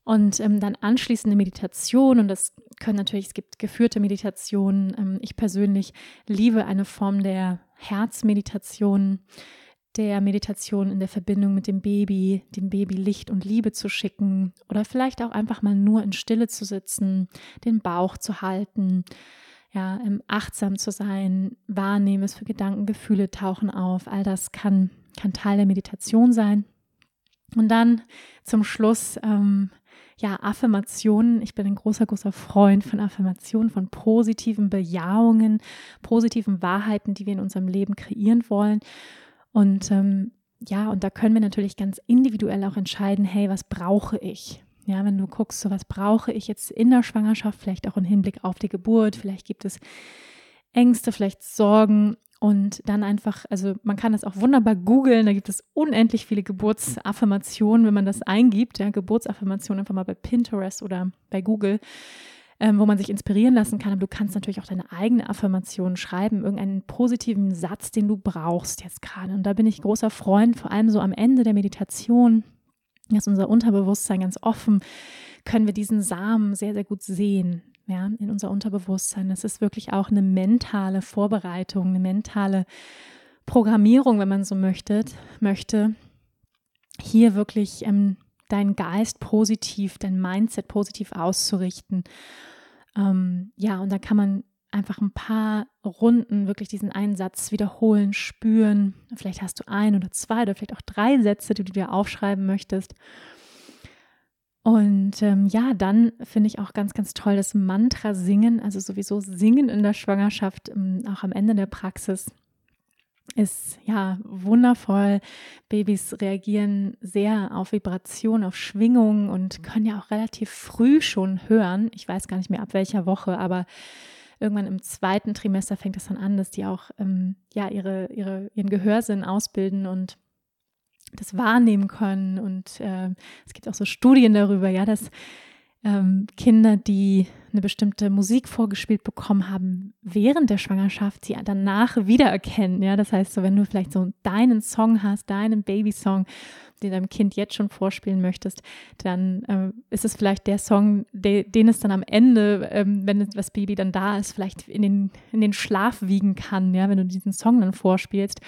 Und ähm, dann anschließende Meditation, und das können natürlich, es gibt geführte Meditationen. Ähm, ich persönlich liebe eine Form der Herzmeditation, der Meditation in der Verbindung mit dem Baby, dem Baby Licht und Liebe zu schicken oder vielleicht auch einfach mal nur in Stille zu sitzen, den Bauch zu halten, ja, achtsam zu sein, wahrnehmen, es für Gedanken, Gefühle tauchen auf. All das kann, kann Teil der Meditation sein. Und dann zum Schluss, ähm, ja, Affirmationen. Ich bin ein großer, großer Freund von Affirmationen, von positiven Bejahungen, positiven Wahrheiten, die wir in unserem Leben kreieren wollen. Und ähm, ja, und da können wir natürlich ganz individuell auch entscheiden, hey, was brauche ich? Ja, wenn du guckst, so was brauche ich jetzt in der Schwangerschaft, vielleicht auch im Hinblick auf die Geburt, vielleicht gibt es Ängste, vielleicht Sorgen und dann einfach, also man kann das auch wunderbar googeln, da gibt es unendlich viele Geburtsaffirmationen, wenn man das eingibt, ja, Geburtsaffirmationen einfach mal bei Pinterest oder bei Google, ähm, wo man sich inspirieren lassen kann. Aber du kannst natürlich auch deine eigene Affirmation schreiben, irgendeinen positiven Satz, den du brauchst jetzt gerade. Und da bin ich großer Freund, vor allem so am Ende der Meditation, dass unser Unterbewusstsein ganz offen, können wir diesen Samen sehr, sehr gut sehen ja, in unser Unterbewusstsein. Das ist wirklich auch eine mentale Vorbereitung, eine mentale Programmierung, wenn man so möchte, möchte hier wirklich ähm, deinen Geist positiv, dein Mindset positiv auszurichten. Ähm, ja, und da kann man einfach ein paar Runden wirklich diesen einen Satz wiederholen, spüren. Vielleicht hast du ein oder zwei oder vielleicht auch drei Sätze, die du dir aufschreiben möchtest. Und ähm, ja, dann finde ich auch ganz, ganz toll das Mantra singen, also sowieso singen in der Schwangerschaft, ähm, auch am Ende der Praxis ist ja wundervoll. Babys reagieren sehr auf Vibration, auf Schwingung und können ja auch relativ früh schon hören. Ich weiß gar nicht mehr ab welcher Woche, aber irgendwann im zweiten Trimester fängt es dann an, dass die auch ähm, ja ihre, ihre, ihren Gehörsinn ausbilden und das wahrnehmen können. Und äh, es gibt auch so Studien darüber, ja, dass ähm, Kinder, die eine bestimmte Musik vorgespielt bekommen haben während der Schwangerschaft, sie danach wiedererkennen. Ja, das heißt, so wenn du vielleicht so deinen Song hast, deinen Babysong, den deinem Kind jetzt schon vorspielen möchtest, dann äh, ist es vielleicht der Song, de, den es dann am Ende, ähm, wenn das Baby dann da ist, vielleicht in den, in den Schlaf wiegen kann, ja, wenn du diesen Song dann vorspielst.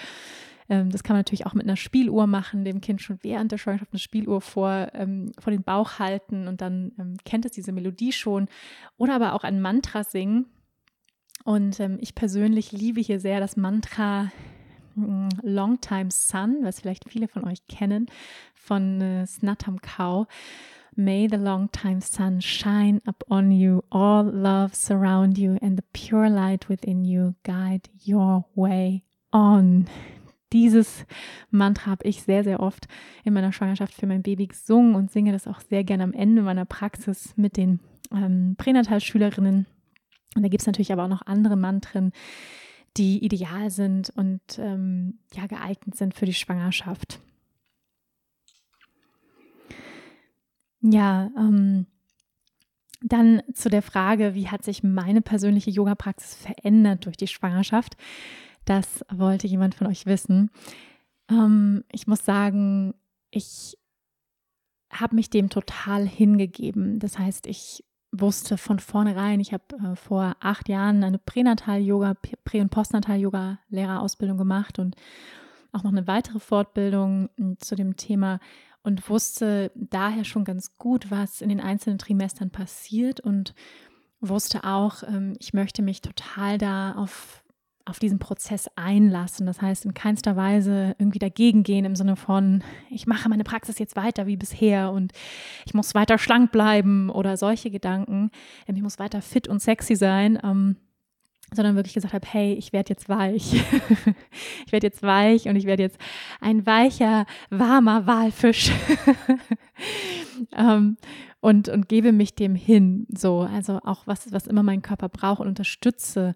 Ähm, das kann man natürlich auch mit einer Spieluhr machen, dem Kind schon während der Schwangerschaft eine Spieluhr vor, ähm, vor den Bauch halten und dann ähm, kennt es diese Melodie schon. Oder aber auch ein Mantra singen. Und ähm, ich persönlich liebe hier sehr das Mantra mm, Long Time Sun, was vielleicht viele von euch kennen, von äh, Snatam Kau. May the long time sun shine upon you, all love surround you, and the pure light within you guide your way on dieses Mantra habe ich sehr, sehr oft in meiner Schwangerschaft für mein Baby gesungen und singe das auch sehr gerne am Ende meiner Praxis mit den ähm, Pränatalschülerinnen. Und da gibt es natürlich aber auch noch andere Mantren, die ideal sind und ähm, ja geeignet sind für die Schwangerschaft. Ja, ähm, dann zu der Frage, wie hat sich meine persönliche Yoga-Praxis verändert durch die Schwangerschaft? Das wollte jemand von euch wissen. Ähm, ich muss sagen, ich habe mich dem total hingegeben. Das heißt, ich wusste von vornherein, ich habe äh, vor acht Jahren eine Pränatal-Yoga, Prä- und Postnatal-Yoga-Lehrerausbildung gemacht und auch noch eine weitere Fortbildung hm, zu dem Thema und wusste daher schon ganz gut, was in den einzelnen Trimestern passiert und wusste auch, ähm, ich möchte mich total da auf auf diesen Prozess einlassen. Das heißt, in keinster Weise irgendwie dagegen gehen im Sinne von, ich mache meine Praxis jetzt weiter wie bisher und ich muss weiter schlank bleiben oder solche Gedanken. Ähm, ich muss weiter fit und sexy sein. Ähm, sondern wirklich gesagt habe, hey, ich werde jetzt weich. ich werde jetzt weich und ich werde jetzt ein weicher, warmer Walfisch. ähm, und, und gebe mich dem hin. So, also auch was, was immer mein Körper braucht und unterstütze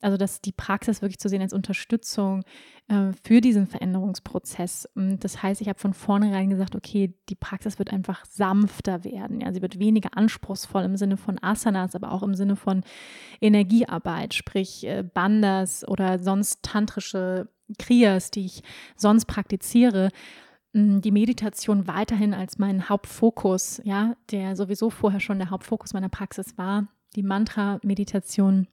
also dass die Praxis wirklich zu sehen als Unterstützung äh, für diesen Veränderungsprozess. Und das heißt, ich habe von vornherein gesagt, okay, die Praxis wird einfach sanfter werden. Ja, sie wird weniger anspruchsvoll im Sinne von Asanas, aber auch im Sinne von Energiearbeit, sprich äh, Bandas oder sonst tantrische Kriyas, die ich sonst praktiziere die Meditation weiterhin als meinen Hauptfokus, ja, der sowieso vorher schon der Hauptfokus meiner Praxis war, die Mantra-Meditation.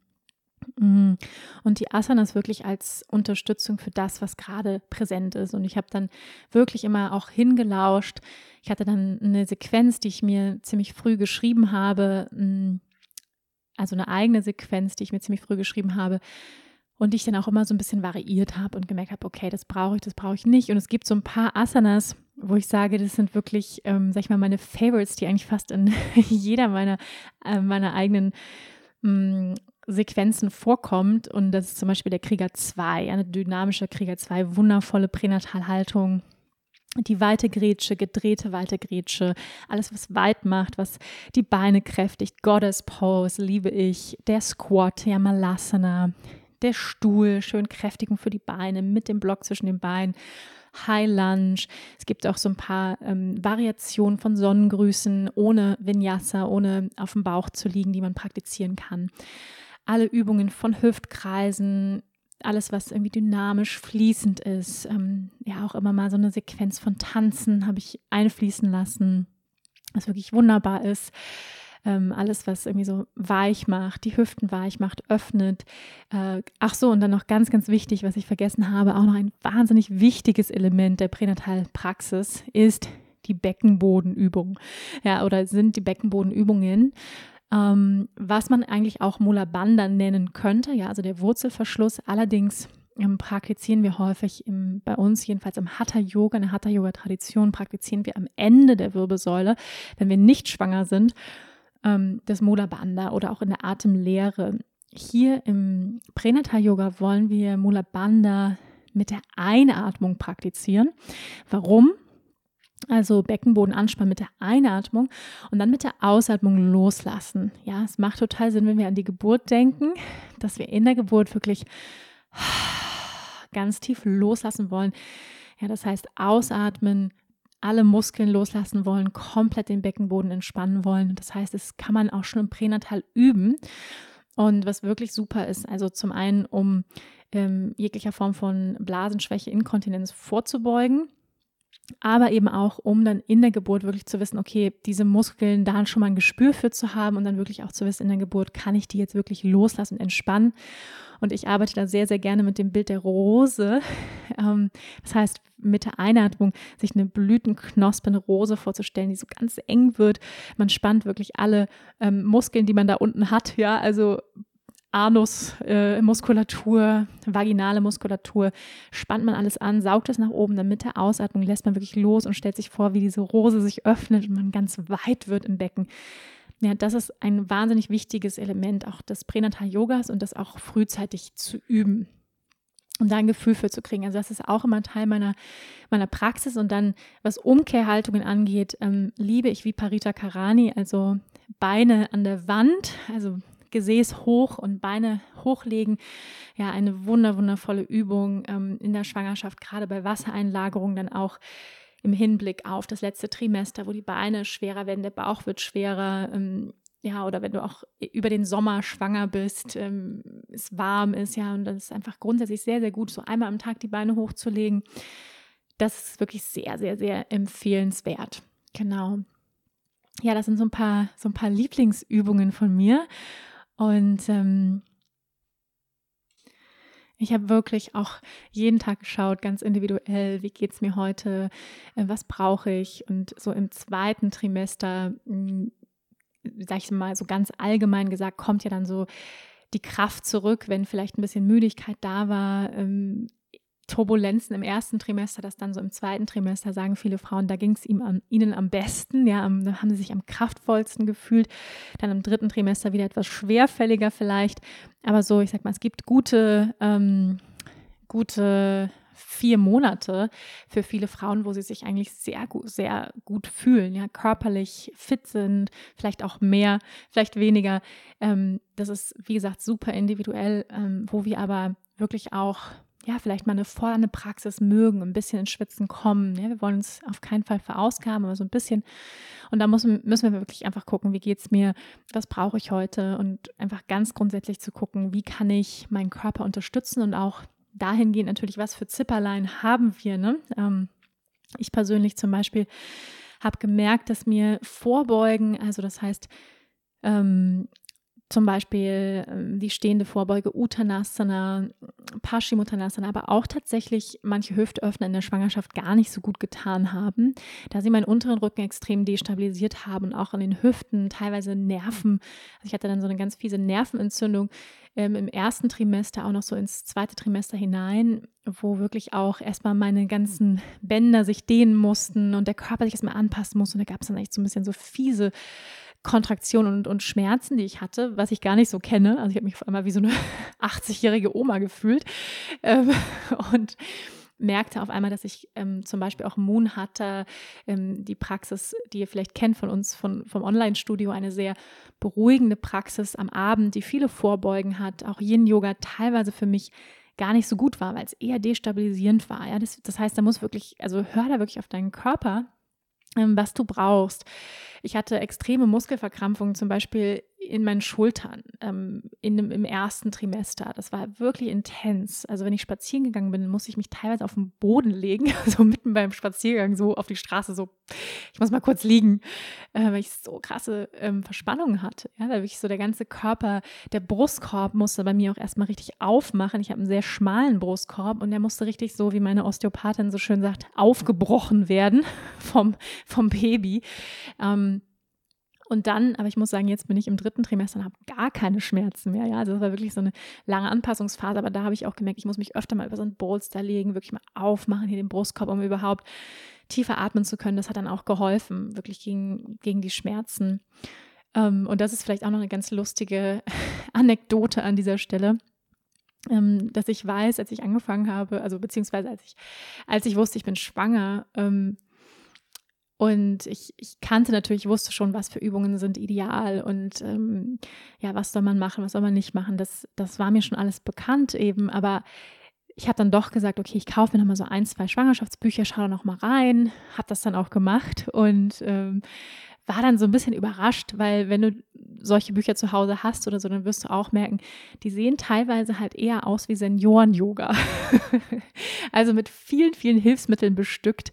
Und die Asanas wirklich als Unterstützung für das, was gerade präsent ist. Und ich habe dann wirklich immer auch hingelauscht. Ich hatte dann eine Sequenz, die ich mir ziemlich früh geschrieben habe, mm, also eine eigene Sequenz, die ich mir ziemlich früh geschrieben habe und die ich dann auch immer so ein bisschen variiert habe und gemerkt habe, okay, das brauche ich, das brauche ich nicht. Und es gibt so ein paar Asanas, wo ich sage, das sind wirklich, ähm, sag ich mal, meine Favorites, die eigentlich fast in jeder meiner, äh, meiner eigenen mm, Sequenzen vorkommt. Und das ist zum Beispiel der Krieger 2, eine dynamische Krieger 2, wundervolle Pränatalhaltung. Die weite Grätsche, gedrehte weite Grätsche, alles, was weit macht, was die Beine kräftigt, Goddess Pose, liebe ich, der Squat, ja, Malasana, der Stuhl, schön Kräftigung für die Beine mit dem Block zwischen den Beinen. High Lunge. Es gibt auch so ein paar ähm, Variationen von Sonnengrüßen ohne Vinyasa, ohne auf dem Bauch zu liegen, die man praktizieren kann. Alle Übungen von Hüftkreisen, alles, was irgendwie dynamisch fließend ist. Ähm, ja, auch immer mal so eine Sequenz von Tanzen habe ich einfließen lassen, was wirklich wunderbar ist ähm, alles, was irgendwie so weich macht, die Hüften weich macht, öffnet. Äh, ach so, und dann noch ganz, ganz wichtig, was ich vergessen habe, auch noch ein wahnsinnig wichtiges Element der Pränatalpraxis ist die Beckenbodenübung. Ja, oder sind die Beckenbodenübungen. Ähm, was man eigentlich auch Mula Bandha nennen könnte, ja, also der Wurzelverschluss. Allerdings ähm, praktizieren wir häufig im, bei uns, jedenfalls im Hatha Yoga, eine Hatha Yoga Tradition, praktizieren wir am Ende der Wirbelsäule, wenn wir nicht schwanger sind ähm, das Mula Bandha oder auch in der Atemlehre. Hier im Pränatal-Yoga wollen wir Mula Bandha mit der Einatmung praktizieren. Warum? Also Beckenboden anspannen mit der Einatmung und dann mit der Ausatmung loslassen. Ja, es macht total Sinn, wenn wir an die Geburt denken, dass wir in der Geburt wirklich ganz tief loslassen wollen. Ja, das heißt ausatmen, alle Muskeln loslassen wollen, komplett den Beckenboden entspannen wollen. Das heißt, das kann man auch schon im Pränatal üben. Und was wirklich super ist, also zum einen, um ähm, jeglicher Form von Blasenschwäche, Inkontinenz vorzubeugen, aber eben auch, um dann in der Geburt wirklich zu wissen, okay, diese Muskeln da schon mal ein Gespür für zu haben und dann wirklich auch zu wissen, in der Geburt kann ich die jetzt wirklich loslassen und entspannen. Und ich arbeite da sehr, sehr gerne mit dem Bild der Rose. Ähm, das heißt, mit der Einatmung sich eine Blütenknospe, eine Rose vorzustellen, die so ganz eng wird. Man spannt wirklich alle ähm, Muskeln, die man da unten hat, ja, also Anusmuskulatur, äh, vaginale Muskulatur, spannt man alles an, saugt es nach oben, dann mit der Ausatmung lässt man wirklich los und stellt sich vor, wie diese Rose sich öffnet und man ganz weit wird im Becken. Ja, das ist ein wahnsinnig wichtiges Element auch des Pränatal-Yogas und das auch frühzeitig zu üben um da ein Gefühl für zu kriegen. Also das ist auch immer Teil meiner, meiner Praxis. Und dann, was Umkehrhaltungen angeht, ähm, liebe ich wie Parita Karani, also Beine an der Wand, also Gesäß hoch und Beine hochlegen. Ja, eine wunder, wundervolle Übung ähm, in der Schwangerschaft, gerade bei Wassereinlagerung dann auch im Hinblick auf das letzte Trimester, wo die Beine schwerer werden, der Bauch wird schwerer. Ähm, ja, oder wenn du auch über den Sommer schwanger bist, ähm, es warm ist, ja, und das ist einfach grundsätzlich sehr, sehr gut, so einmal am Tag die Beine hochzulegen. Das ist wirklich sehr, sehr, sehr empfehlenswert. Genau. Ja, das sind so ein paar, so ein paar Lieblingsübungen von mir. Und ähm, ich habe wirklich auch jeden Tag geschaut, ganz individuell, wie geht es mir heute, äh, was brauche ich. Und so im zweiten Trimester, hm, sag ich mal so ganz allgemein gesagt, kommt ja dann so die Kraft zurück, wenn vielleicht ein bisschen Müdigkeit da war. Turbulenzen im ersten Trimester, das dann so im zweiten Trimester, sagen viele Frauen, da ging es ihnen am besten, ja, da haben sie sich am kraftvollsten gefühlt. Dann im dritten Trimester wieder etwas schwerfälliger vielleicht. Aber so, ich sag mal, es gibt gute, ähm, gute vier Monate für viele Frauen, wo sie sich eigentlich sehr gut, sehr gut fühlen, ja, körperlich fit sind, vielleicht auch mehr, vielleicht weniger. Ähm, das ist, wie gesagt, super individuell, ähm, wo wir aber wirklich auch ja, vielleicht mal eine fordernde Praxis mögen, ein bisschen ins Schwitzen kommen. Ja, wir wollen uns auf keinen Fall verausgaben, aber so ein bisschen. Und da müssen, müssen wir wirklich einfach gucken, wie geht es mir, was brauche ich heute und einfach ganz grundsätzlich zu gucken, wie kann ich meinen Körper unterstützen und auch dahingehend natürlich, was für Zipperlein haben wir. Ne? Ähm, ich persönlich zum Beispiel habe gemerkt, dass mir Vorbeugen, also das heißt, ähm, zum Beispiel ähm, die stehende Vorbeuge Uttanasana Paschimottanasana, aber auch tatsächlich manche Hüftöffner in der Schwangerschaft gar nicht so gut getan haben, da sie meinen unteren Rücken extrem destabilisiert haben und auch an den Hüften teilweise Nerven. Also ich hatte dann so eine ganz fiese Nervenentzündung ähm, im ersten Trimester, auch noch so ins zweite Trimester hinein, wo wirklich auch erstmal meine ganzen Bänder sich dehnen mussten und der Körper sich erstmal anpassen musste. Und da gab es dann echt so ein bisschen so fiese Kontraktionen und, und Schmerzen, die ich hatte, was ich gar nicht so kenne. Also ich habe mich auf einmal wie so eine 80-jährige Oma gefühlt ähm, und merkte auf einmal, dass ich ähm, zum Beispiel auch Moon hatte, ähm, die Praxis, die ihr vielleicht kennt von uns von, vom Online-Studio, eine sehr beruhigende Praxis am Abend, die viele Vorbeugen hat, auch Yin-Yoga teilweise für mich gar nicht so gut war, weil es eher destabilisierend war. Ja? Das, das heißt, da muss wirklich, also hör da wirklich auf deinen Körper, was du brauchst. Ich hatte extreme Muskelverkrampfungen, zum Beispiel in meinen Schultern ähm, in, im ersten Trimester. Das war wirklich intens. Also wenn ich spazieren gegangen bin, musste ich mich teilweise auf den Boden legen, so mitten beim Spaziergang, so auf die Straße, so, ich muss mal kurz liegen, äh, weil ich so krasse ähm, Verspannungen hatte. Ja, da wirklich so der ganze Körper, der Brustkorb musste bei mir auch erstmal richtig aufmachen. Ich habe einen sehr schmalen Brustkorb und der musste richtig so, wie meine Osteopathin so schön sagt, aufgebrochen werden vom, vom Baby. Ähm, und dann, aber ich muss sagen, jetzt bin ich im dritten Trimester und habe gar keine Schmerzen mehr. Ja, also das war wirklich so eine lange Anpassungsphase, aber da habe ich auch gemerkt, ich muss mich öfter mal über so ein Bolster legen, wirklich mal aufmachen, hier den Brustkorb, um überhaupt tiefer atmen zu können. Das hat dann auch geholfen, wirklich gegen, gegen die Schmerzen. Ähm, und das ist vielleicht auch noch eine ganz lustige Anekdote an dieser Stelle. Ähm, dass ich weiß, als ich angefangen habe, also beziehungsweise als ich, als ich wusste, ich bin schwanger, ähm, und ich, ich kannte natürlich, wusste schon, was für Übungen sind ideal und ähm, ja, was soll man machen, was soll man nicht machen. Das, das war mir schon alles bekannt eben, aber ich habe dann doch gesagt, okay, ich kaufe mir nochmal so ein, zwei Schwangerschaftsbücher, schaue da nochmal rein, habe das dann auch gemacht und ähm, war dann so ein bisschen überrascht, weil wenn du solche Bücher zu Hause hast oder so, dann wirst du auch merken, die sehen teilweise halt eher aus wie Senioren-Yoga. also mit vielen, vielen Hilfsmitteln bestückt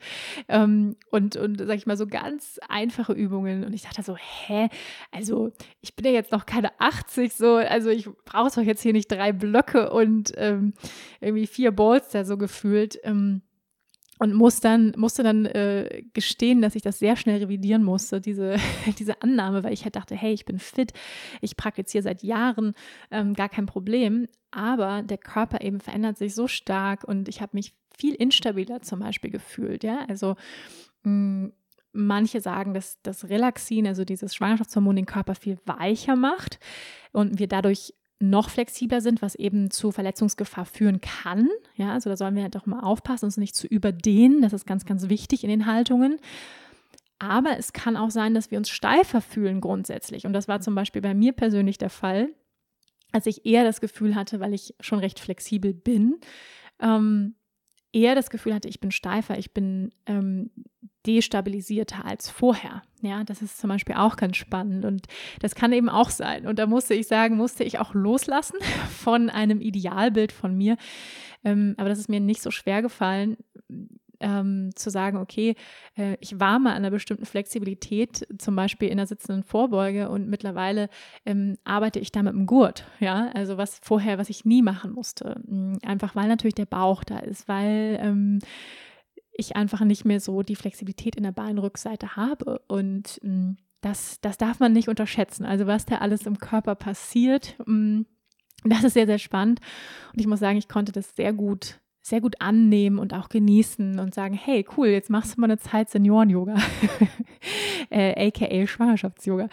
ähm, und, und, sag ich mal, so ganz einfache Übungen. Und ich dachte so, hä, also ich bin ja jetzt noch keine 80, so, also ich brauche doch jetzt hier nicht drei Blöcke und ähm, irgendwie vier Balls da so gefühlt. Ähm, und muss dann, musste dann äh, gestehen, dass ich das sehr schnell revidieren musste, diese, diese Annahme, weil ich halt dachte, hey, ich bin fit, ich praktiziere seit Jahren, ähm, gar kein Problem. Aber der Körper eben verändert sich so stark und ich habe mich viel instabiler zum Beispiel gefühlt. Ja, also hm, manche sagen, dass das Relaxin, also dieses Schwangerschaftshormon, den Körper viel weicher macht und wir dadurch noch flexibler sind, was eben zu Verletzungsgefahr führen kann. Ja, also da sollen wir halt auch mal aufpassen, uns nicht zu überdehnen. Das ist ganz, ganz wichtig in den Haltungen. Aber es kann auch sein, dass wir uns steifer fühlen grundsätzlich. Und das war zum Beispiel bei mir persönlich der Fall, als ich eher das Gefühl hatte, weil ich schon recht flexibel bin, ähm, eher das Gefühl hatte, ich bin steifer, ich bin ähm, destabilisierter als vorher. Ja, das ist zum Beispiel auch ganz spannend und das kann eben auch sein. Und da musste ich sagen, musste ich auch loslassen von einem Idealbild von mir. Ähm, aber das ist mir nicht so schwer gefallen, ähm, zu sagen, okay, äh, ich war mal an einer bestimmten Flexibilität, zum Beispiel in der sitzenden Vorbeuge und mittlerweile ähm, arbeite ich da mit dem Gurt, ja, also was vorher, was ich nie machen musste, mm, einfach weil natürlich der Bauch da ist, weil ähm, ich einfach nicht mehr so die Flexibilität in der Beinrückseite habe und mm, das, das darf man nicht unterschätzen. Also was da alles im Körper passiert, mm, das ist sehr, sehr spannend. Und ich muss sagen, ich konnte das sehr gut sehr gut annehmen und auch genießen und sagen, hey, cool, jetzt machst du mal eine Zeit Senioren-Yoga, äh, aka Schwangerschafts-Yoga.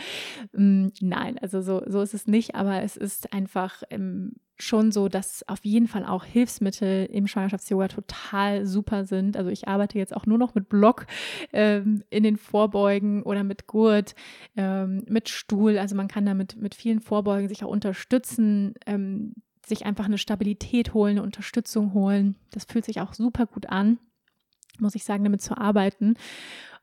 Ähm, nein, also so, so ist es nicht, aber es ist einfach ähm, schon so, dass auf jeden Fall auch Hilfsmittel im Schwangerschafts-Yoga total super sind. Also ich arbeite jetzt auch nur noch mit Block ähm, in den Vorbeugen oder mit Gurt, ähm, mit Stuhl. Also man kann damit mit vielen Vorbeugen sich auch unterstützen ähm, sich einfach eine Stabilität holen, eine Unterstützung holen. Das fühlt sich auch super gut an, muss ich sagen, damit zu arbeiten.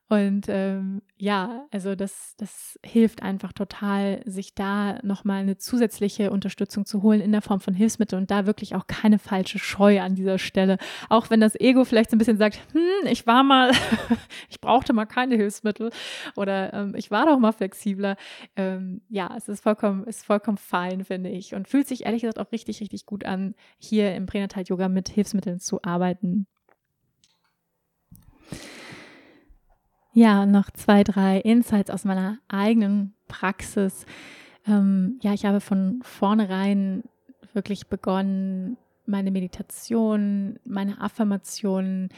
Und ähm, ja, also das, das hilft einfach total, sich da nochmal eine zusätzliche Unterstützung zu holen in der Form von Hilfsmitteln und da wirklich auch keine falsche Scheu an dieser Stelle. Auch wenn das Ego vielleicht so ein bisschen sagt, hm, ich war mal, ich brauchte mal keine Hilfsmittel oder ähm, ich war doch mal flexibler. Ähm, ja, es ist vollkommen, ist vollkommen fein, finde ich. Und fühlt sich ehrlich gesagt auch richtig, richtig gut an, hier im Pränatal-Yoga mit Hilfsmitteln zu arbeiten. Ja, noch zwei, drei Insights aus meiner eigenen Praxis. Ähm, ja, ich habe von vornherein wirklich begonnen, meine Meditation, meine Affirmationen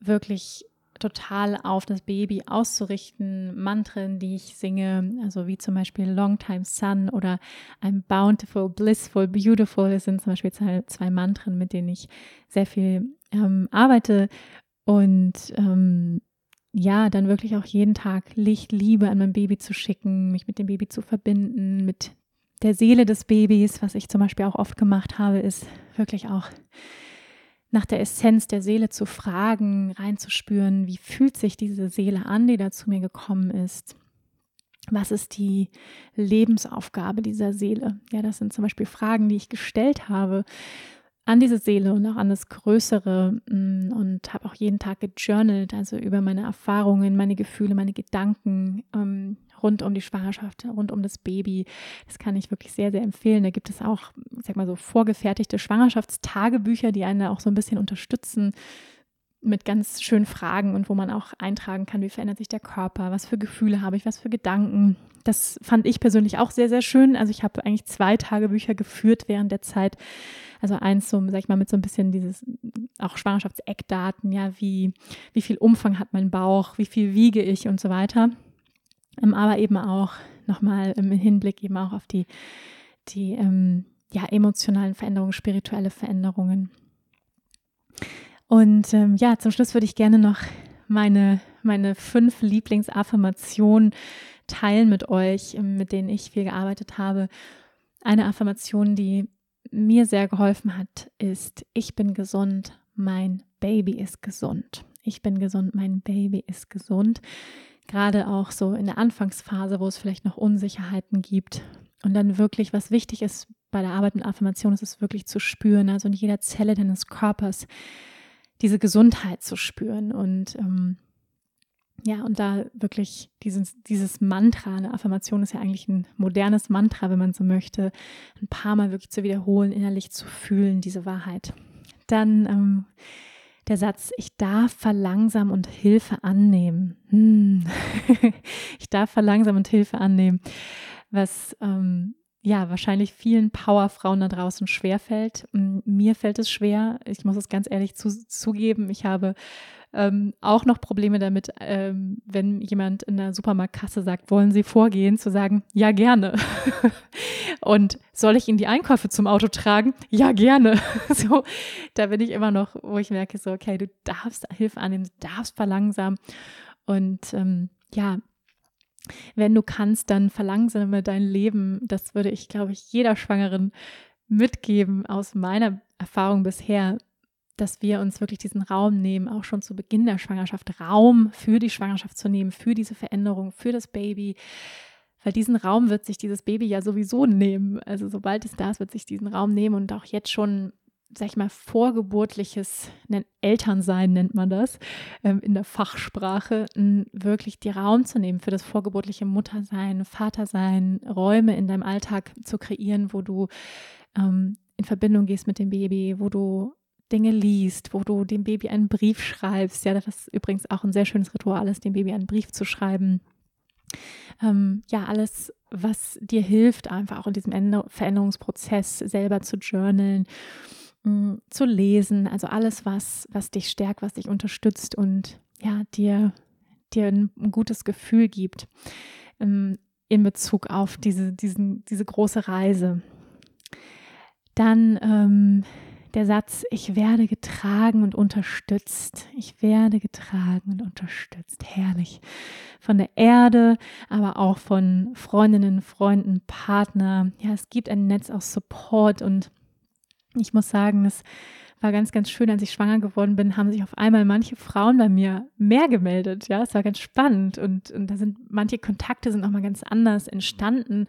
wirklich total auf das Baby auszurichten. Mantren, die ich singe, also wie zum Beispiel Long Time Sun oder I'm Bountiful, Blissful, Beautiful. Das sind zum Beispiel zwei, zwei Mantren, mit denen ich sehr viel ähm, arbeite. Und ähm, ja, dann wirklich auch jeden Tag Licht, Liebe an mein Baby zu schicken, mich mit dem Baby zu verbinden, mit der Seele des Babys. Was ich zum Beispiel auch oft gemacht habe, ist wirklich auch nach der Essenz der Seele zu fragen, reinzuspüren, wie fühlt sich diese Seele an, die da zu mir gekommen ist. Was ist die Lebensaufgabe dieser Seele? Ja, das sind zum Beispiel Fragen, die ich gestellt habe an diese Seele und auch an das Größere mm, und habe auch jeden Tag gejournalt, also über meine Erfahrungen, meine Gefühle, meine Gedanken ähm, rund um die Schwangerschaft, rund um das Baby. Das kann ich wirklich sehr, sehr empfehlen. Da gibt es auch, ich sag mal so, vorgefertigte Schwangerschaftstagebücher, die einen auch so ein bisschen unterstützen mit ganz schönen Fragen und wo man auch eintragen kann, wie verändert sich der Körper, was für Gefühle habe ich, was für Gedanken. Das fand ich persönlich auch sehr, sehr schön. Also ich habe eigentlich zwei Tagebücher geführt während der Zeit also eins so, sag ich mal, mit so ein bisschen dieses auch Schwangerschaftseckdaten, ja, wie, wie viel Umfang hat mein Bauch, wie viel wiege ich und so weiter. Ähm, aber eben auch nochmal im Hinblick eben auch auf die, die ähm, ja, emotionalen Veränderungen, spirituelle Veränderungen. Und ähm, ja, zum Schluss würde ich gerne noch meine, meine fünf Lieblingsaffirmationen teilen mit euch, mit denen ich viel gearbeitet habe. Eine Affirmation, die mir sehr geholfen hat, ist, ich bin gesund, mein Baby ist gesund. Ich bin gesund, mein Baby ist gesund. Gerade auch so in der Anfangsphase, wo es vielleicht noch Unsicherheiten gibt. Und dann wirklich, was wichtig ist bei der Arbeit mit Affirmation, ist es wirklich zu spüren, also in jeder Zelle deines Körpers diese Gesundheit zu spüren. Und ähm, ja, und da wirklich dieses, dieses Mantra, eine Affirmation ist ja eigentlich ein modernes Mantra, wenn man so möchte, ein paar Mal wirklich zu wiederholen, innerlich zu fühlen, diese Wahrheit. Dann ähm, der Satz, ich darf verlangsamen und Hilfe annehmen. Hm. ich darf verlangsamen und Hilfe annehmen, was ähm, ja wahrscheinlich vielen Powerfrauen da draußen schwerfällt. Mir fällt es schwer, ich muss es ganz ehrlich zu, zugeben. Ich habe ähm, auch noch Probleme damit, ähm, wenn jemand in der Supermarktkasse sagt, wollen Sie vorgehen, zu sagen, ja gerne. und soll ich Ihnen die Einkäufe zum Auto tragen? Ja gerne. so, da bin ich immer noch, wo ich merke, so, okay, du darfst Hilfe annehmen, du darfst verlangsamen. Und ähm, ja, wenn du kannst, dann verlangsame dein Leben. Das würde ich, glaube ich, jeder Schwangeren mitgeben aus meiner Erfahrung bisher dass wir uns wirklich diesen Raum nehmen, auch schon zu Beginn der Schwangerschaft, Raum für die Schwangerschaft zu nehmen, für diese Veränderung, für das Baby. Weil diesen Raum wird sich dieses Baby ja sowieso nehmen. Also sobald es da ist, wird sich diesen Raum nehmen und auch jetzt schon, sag ich mal, vorgeburtliches Elternsein nennt man das ähm, in der Fachsprache, wirklich die Raum zu nehmen für das vorgeburtliche Muttersein, Vatersein, Räume in deinem Alltag zu kreieren, wo du ähm, in Verbindung gehst mit dem Baby, wo du Dinge liest, wo du dem Baby einen Brief schreibst. Ja, das ist übrigens auch ein sehr schönes Ritual ist, dem Baby einen Brief zu schreiben. Ähm, ja, alles, was dir hilft, einfach auch in diesem Veränderungsprozess selber zu journalen, mh, zu lesen. Also alles, was, was dich stärkt, was dich unterstützt und ja, dir, dir ein, ein gutes Gefühl gibt ähm, in Bezug auf diese, diesen, diese große Reise. Dann ähm, der Satz, ich werde getragen und unterstützt. Ich werde getragen und unterstützt. Herrlich. Von der Erde, aber auch von Freundinnen, Freunden, Partner. Ja, es gibt ein Netz aus Support und ich muss sagen, es war ganz, ganz schön, als ich schwanger geworden bin, haben sich auf einmal manche Frauen bei mir mehr gemeldet. Ja, es war ganz spannend und, und da sind manche Kontakte sind nochmal ganz anders entstanden.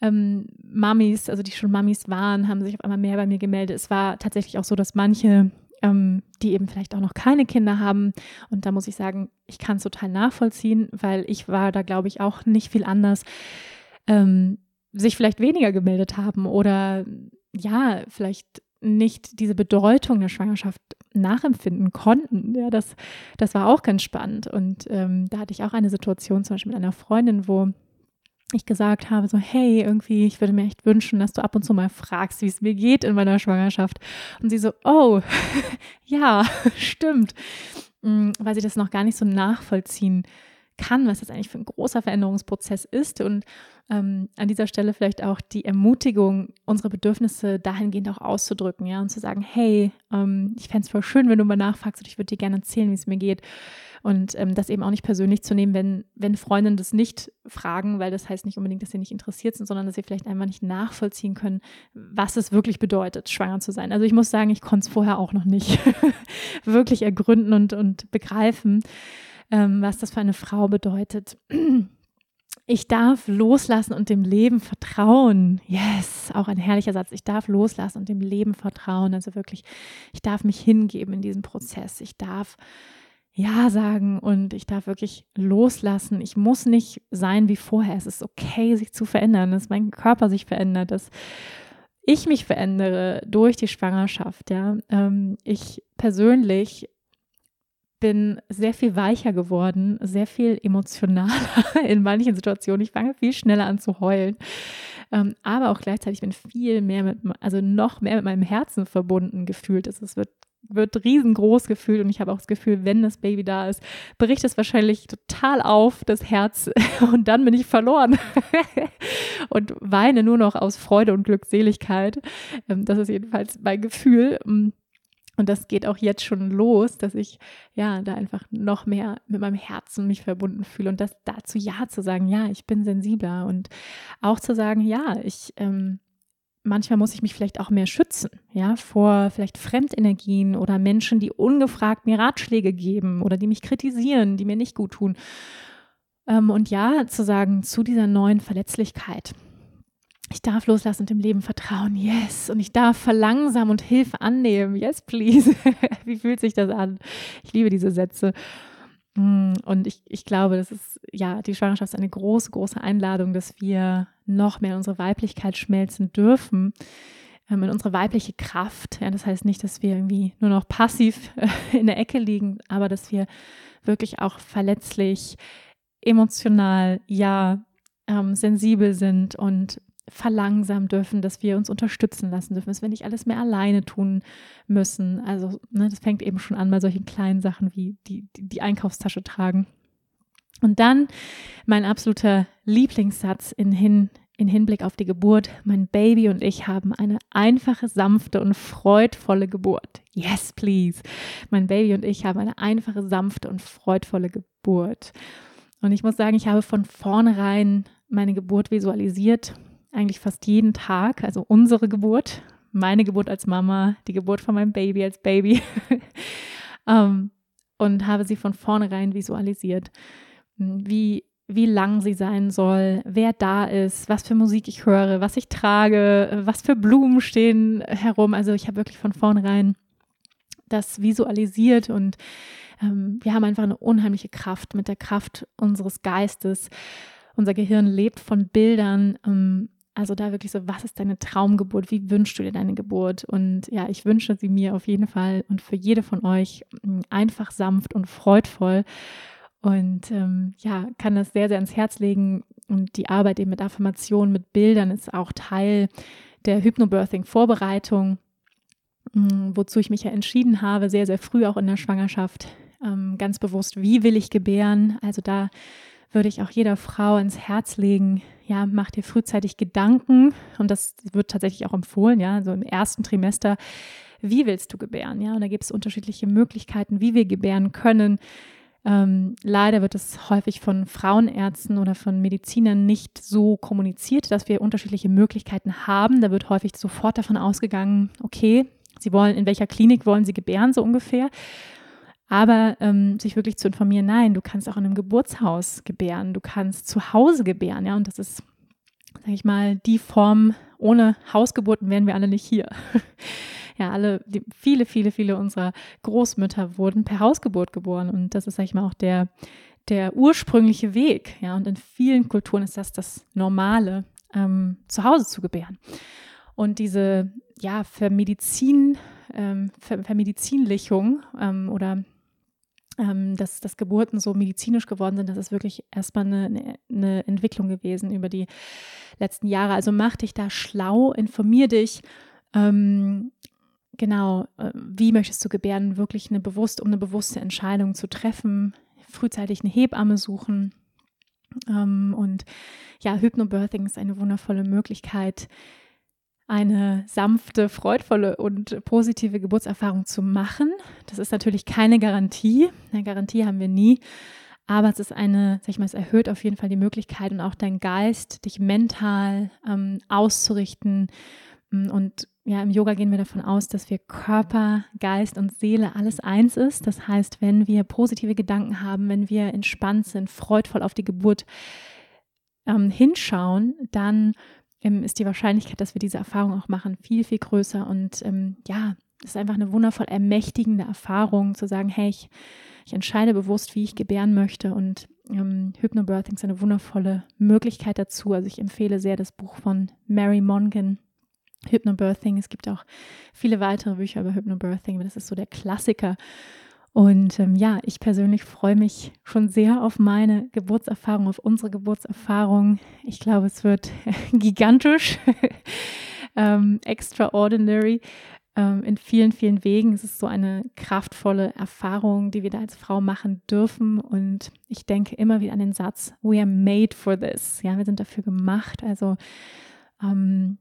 Ähm, Mamis, also die schon Mamis waren, haben sich auf einmal mehr bei mir gemeldet. Es war tatsächlich auch so, dass manche ähm, die eben vielleicht auch noch keine Kinder haben. Und da muss ich sagen, ich kann es total nachvollziehen, weil ich war da, glaube ich, auch nicht viel anders, ähm, sich vielleicht weniger gemeldet haben oder ja, vielleicht nicht diese Bedeutung der Schwangerschaft nachempfinden konnten. Ja, das, das war auch ganz spannend. Und ähm, da hatte ich auch eine Situation zum Beispiel mit einer Freundin, wo ich gesagt habe, so, hey, irgendwie, ich würde mir echt wünschen, dass du ab und zu mal fragst, wie es mir geht in meiner Schwangerschaft. Und sie so, oh, ja, stimmt. Mm, weil sie das noch gar nicht so nachvollziehen kann, was das eigentlich für ein großer Veränderungsprozess ist. Und ähm, an dieser Stelle vielleicht auch die Ermutigung, unsere Bedürfnisse dahingehend auch auszudrücken, ja, und zu sagen, hey, ähm, ich fände es voll schön, wenn du mal nachfragst und ich würde dir gerne erzählen, wie es mir geht. Und ähm, das eben auch nicht persönlich zu nehmen, wenn, wenn Freundinnen das nicht fragen, weil das heißt nicht unbedingt, dass sie nicht interessiert sind, sondern dass sie vielleicht einfach nicht nachvollziehen können, was es wirklich bedeutet, schwanger zu sein. Also ich muss sagen, ich konnte es vorher auch noch nicht wirklich ergründen und, und begreifen, ähm, was das für eine Frau bedeutet. Ich darf loslassen und dem Leben vertrauen. Yes, auch ein herrlicher Satz. Ich darf loslassen und dem Leben vertrauen. Also wirklich, ich darf mich hingeben in diesem Prozess. Ich darf ja sagen und ich darf wirklich loslassen. Ich muss nicht sein wie vorher. Es ist okay, sich zu verändern, dass mein Körper sich verändert, dass ich mich verändere durch die Schwangerschaft. Ja, ähm, ich persönlich bin sehr viel weicher geworden, sehr viel emotionaler in manchen Situationen. Ich fange viel schneller an zu heulen. Ähm, aber auch gleichzeitig bin viel mehr mit, also noch mehr mit meinem Herzen verbunden gefühlt. Es wird wird riesengroß gefühlt und ich habe auch das Gefühl, wenn das Baby da ist, bricht es wahrscheinlich total auf, das Herz und dann bin ich verloren und weine nur noch aus Freude und Glückseligkeit. Ähm, das ist jedenfalls mein Gefühl. Und das geht auch jetzt schon los, dass ich ja da einfach noch mehr mit meinem Herzen mich verbunden fühle und das dazu ja zu sagen, ja, ich bin sensibler und auch zu sagen, ja, ich ähm, manchmal muss ich mich vielleicht auch mehr schützen, ja, vor vielleicht Fremdenergien oder Menschen, die ungefragt mir Ratschläge geben oder die mich kritisieren, die mir nicht gut tun. Ähm, und ja, zu sagen zu dieser neuen Verletzlichkeit ich darf loslassen und dem Leben vertrauen. Yes. Und ich darf verlangsamen und Hilfe annehmen. Yes, please. Wie fühlt sich das an? Ich liebe diese Sätze. Mm, und ich, ich glaube, das ist, ja, die Schwangerschaft ist eine große, große Einladung, dass wir noch mehr in unsere Weiblichkeit schmelzen dürfen, ähm, in unsere weibliche Kraft. Ja, das heißt nicht, dass wir irgendwie nur noch passiv in der Ecke liegen, aber dass wir wirklich auch verletzlich, emotional, ja, ähm, sensibel sind und verlangsamen dürfen, dass wir uns unterstützen lassen dürfen, dass wir nicht alles mehr alleine tun müssen. Also ne, das fängt eben schon an bei solchen kleinen Sachen wie die, die, die Einkaufstasche tragen. Und dann mein absoluter Lieblingssatz in, hin, in Hinblick auf die Geburt. Mein Baby und ich haben eine einfache, sanfte und freudvolle Geburt. Yes, please. Mein Baby und ich haben eine einfache, sanfte und freudvolle Geburt. Und ich muss sagen, ich habe von vornherein meine Geburt visualisiert eigentlich fast jeden Tag, also unsere Geburt, meine Geburt als Mama, die Geburt von meinem Baby als Baby ähm, und habe sie von vornherein visualisiert, wie, wie lang sie sein soll, wer da ist, was für Musik ich höre, was ich trage, was für Blumen stehen herum. Also ich habe wirklich von vornherein das visualisiert und ähm, wir haben einfach eine unheimliche Kraft mit der Kraft unseres Geistes. Unser Gehirn lebt von Bildern. Ähm, also da wirklich so, was ist deine Traumgeburt? Wie wünschst du dir deine Geburt? Und ja, ich wünsche sie mir auf jeden Fall und für jede von euch mm, einfach sanft und freudvoll. Und ähm, ja, kann das sehr, sehr ans Herz legen. Und die Arbeit eben mit Affirmationen, mit Bildern ist auch Teil der Hypnobirthing-Vorbereitung, mm, wozu ich mich ja entschieden habe, sehr, sehr früh auch in der Schwangerschaft, ähm, ganz bewusst, wie will ich gebären. Also da würde ich auch jeder Frau ins Herz legen, ja, mach dir frühzeitig Gedanken und das wird tatsächlich auch empfohlen, ja, so im ersten Trimester, wie willst du gebären, ja, und da gibt es unterschiedliche Möglichkeiten, wie wir gebären können. Ähm, leider wird es häufig von Frauenärzten oder von Medizinern nicht so kommuniziert, dass wir unterschiedliche Möglichkeiten haben. Da wird häufig sofort davon ausgegangen, okay, sie wollen, in welcher Klinik wollen sie gebären, so ungefähr. Aber ähm, sich wirklich zu informieren, nein, du kannst auch in einem Geburtshaus gebären, du kannst zu Hause gebären, ja, und das ist, sage ich mal, die Form, ohne Hausgeburten wären wir alle nicht hier. ja, alle, die, viele, viele, viele unserer Großmütter wurden per Hausgeburt geboren und das ist, sage ich mal, auch der, der ursprüngliche Weg, ja, und in vielen Kulturen ist das das Normale, ähm, zu Hause zu gebären. Und diese, ja, Vermedizin, ähm, Ver Vermedizinlichung ähm, oder ähm, dass, dass Geburten so medizinisch geworden sind, das ist wirklich erstmal eine, eine Entwicklung gewesen über die letzten Jahre. Also mach dich da schlau, informier dich. Ähm, genau, äh, wie möchtest du gebären, wirklich eine bewusst, um eine bewusste Entscheidung zu treffen, frühzeitig eine Hebamme suchen. Ähm, und ja, Hypnobirthing ist eine wundervolle Möglichkeit, eine sanfte, freudvolle und positive Geburtserfahrung zu machen. Das ist natürlich keine Garantie. Eine Garantie haben wir nie. Aber es ist eine, sag ich mal, es erhöht auf jeden Fall die Möglichkeit und auch dein Geist, dich mental ähm, auszurichten. Mm, und ja, im Yoga gehen wir davon aus, dass wir Körper, Geist und Seele alles eins ist. Das heißt, wenn wir positive Gedanken haben, wenn wir entspannt sind, freudvoll auf die Geburt ähm, hinschauen, dann ähm, ist die Wahrscheinlichkeit, dass wir diese Erfahrung auch machen, viel, viel größer. Und ähm, ja, es ist einfach eine wundervoll ermächtigende Erfahrung, zu sagen, hey, ich, ich entscheide bewusst, wie ich gebären möchte. Und ähm, Hypnobirthing ist eine wundervolle Möglichkeit dazu. Also ich empfehle sehr das Buch von Mary Mongan, Hypnobirthing. Es gibt auch viele weitere Bücher über Hypnobirthing, aber das ist so der Klassiker. Und ähm, ja, ich persönlich freue mich schon sehr auf meine Geburtserfahrung, auf unsere Geburtserfahrung. Ich glaube, es wird gigantisch, ähm, extraordinary ähm, in vielen, vielen Wegen. Es ist so eine kraftvolle Erfahrung, die wir da als Frau machen dürfen. Und ich denke immer wieder an den Satz, we are made for this. Ja, wir sind dafür gemacht. Also ähm,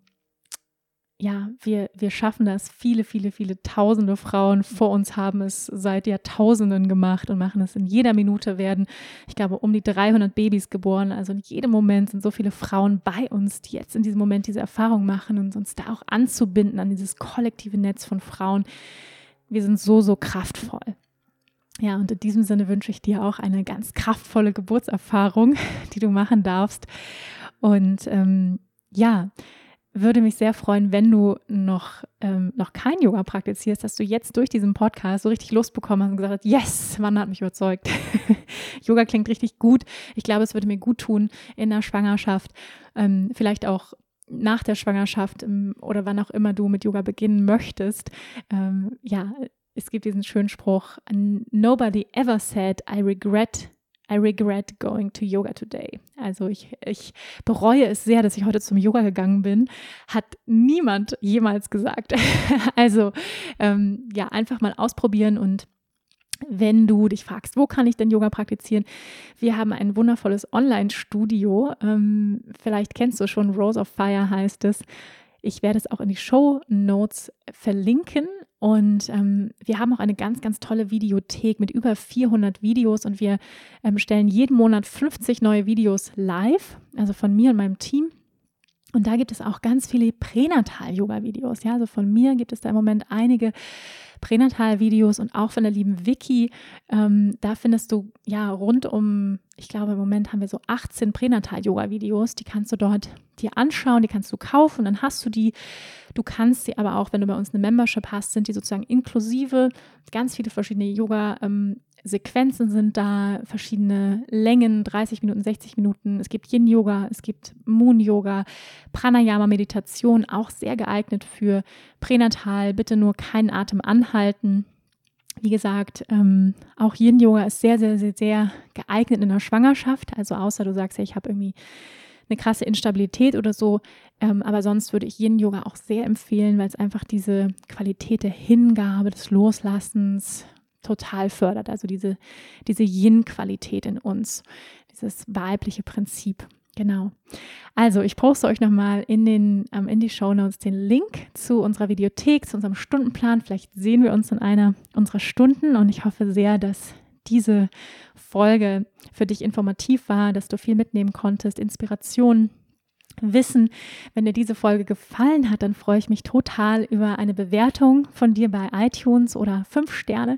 ja, wir, wir schaffen das. Viele, viele, viele tausende Frauen vor uns haben es seit Jahrtausenden gemacht und machen es in jeder Minute werden, ich glaube, um die 300 Babys geboren. Also in jedem Moment sind so viele Frauen bei uns, die jetzt in diesem Moment diese Erfahrung machen und uns da auch anzubinden an dieses kollektive Netz von Frauen. Wir sind so, so kraftvoll. Ja, und in diesem Sinne wünsche ich dir auch eine ganz kraftvolle Geburtserfahrung, die du machen darfst. Und ähm, ja, würde mich sehr freuen, wenn du noch, ähm, noch kein Yoga praktizierst, dass du jetzt durch diesen Podcast so richtig Lust bekommen hast und gesagt hast, yes, Mann hat mich überzeugt. Yoga klingt richtig gut. Ich glaube, es würde mir gut tun in der Schwangerschaft, ähm, vielleicht auch nach der Schwangerschaft ähm, oder wann auch immer du mit Yoga beginnen möchtest. Ähm, ja, es gibt diesen schönen Spruch, nobody ever said I regret I regret going to yoga today. Also ich, ich bereue es sehr, dass ich heute zum Yoga gegangen bin. Hat niemand jemals gesagt. also ähm, ja, einfach mal ausprobieren und wenn du dich fragst, wo kann ich denn Yoga praktizieren? Wir haben ein wundervolles Online-Studio. Ähm, vielleicht kennst du schon, Rose of Fire heißt es. Ich werde es auch in die Show Notes verlinken. Und ähm, wir haben auch eine ganz, ganz tolle Videothek mit über 400 Videos und wir ähm, stellen jeden Monat 50 neue Videos live, also von mir und meinem Team. Und da gibt es auch ganz viele Pränatal-Yoga-Videos. Ja, also von mir gibt es da im Moment einige Pränatal-Videos und auch von der lieben Vicky. Ähm, da findest du ja rund um, ich glaube im Moment haben wir so 18 Pränatal-Yoga-Videos. Die kannst du dort dir anschauen, die kannst du kaufen, dann hast du die. Du kannst sie aber auch, wenn du bei uns eine Membership hast, sind die sozusagen inklusive ganz viele verschiedene Yoga ähm, Sequenzen sind da, verschiedene Längen, 30 Minuten, 60 Minuten. Es gibt Yin-Yoga, es gibt Moon-Yoga, Pranayama-Meditation, auch sehr geeignet für Pränatal. Bitte nur keinen Atem anhalten. Wie gesagt, ähm, auch Yin-Yoga ist sehr, sehr, sehr, sehr geeignet in der Schwangerschaft. Also außer du sagst ja, ich habe irgendwie eine krasse Instabilität oder so. Ähm, aber sonst würde ich Yin-Yoga auch sehr empfehlen, weil es einfach diese Qualität der Hingabe, des Loslassens, total fördert. Also diese, diese Yin-Qualität in uns, dieses weibliche Prinzip. Genau. Also ich poste euch nochmal in, den, ähm, in die Show Notes den Link zu unserer Videothek, zu unserem Stundenplan. Vielleicht sehen wir uns in einer unserer Stunden und ich hoffe sehr, dass diese Folge für dich informativ war, dass du viel mitnehmen konntest, Inspiration wissen. Wenn dir diese Folge gefallen hat, dann freue ich mich total über eine Bewertung von dir bei iTunes oder fünf Sterne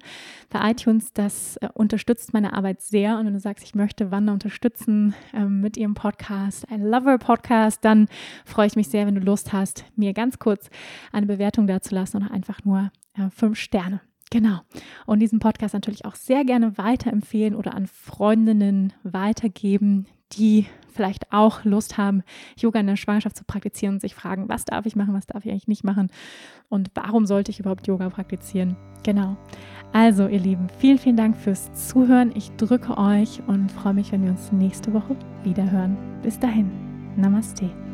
bei iTunes. Das äh, unterstützt meine Arbeit sehr. Und wenn du sagst, ich möchte Wanda unterstützen äh, mit ihrem Podcast, I Love Her Podcast, dann freue ich mich sehr, wenn du Lust hast, mir ganz kurz eine Bewertung dazulassen oder einfach nur äh, fünf Sterne. Genau. Und diesen Podcast natürlich auch sehr gerne weiterempfehlen oder an Freundinnen weitergeben, die vielleicht auch Lust haben, Yoga in der Schwangerschaft zu praktizieren und sich fragen, was darf ich machen, was darf ich eigentlich nicht machen und warum sollte ich überhaupt Yoga praktizieren. Genau. Also, ihr Lieben, vielen, vielen Dank fürs Zuhören. Ich drücke euch und freue mich, wenn wir uns nächste Woche wieder hören. Bis dahin. Namaste.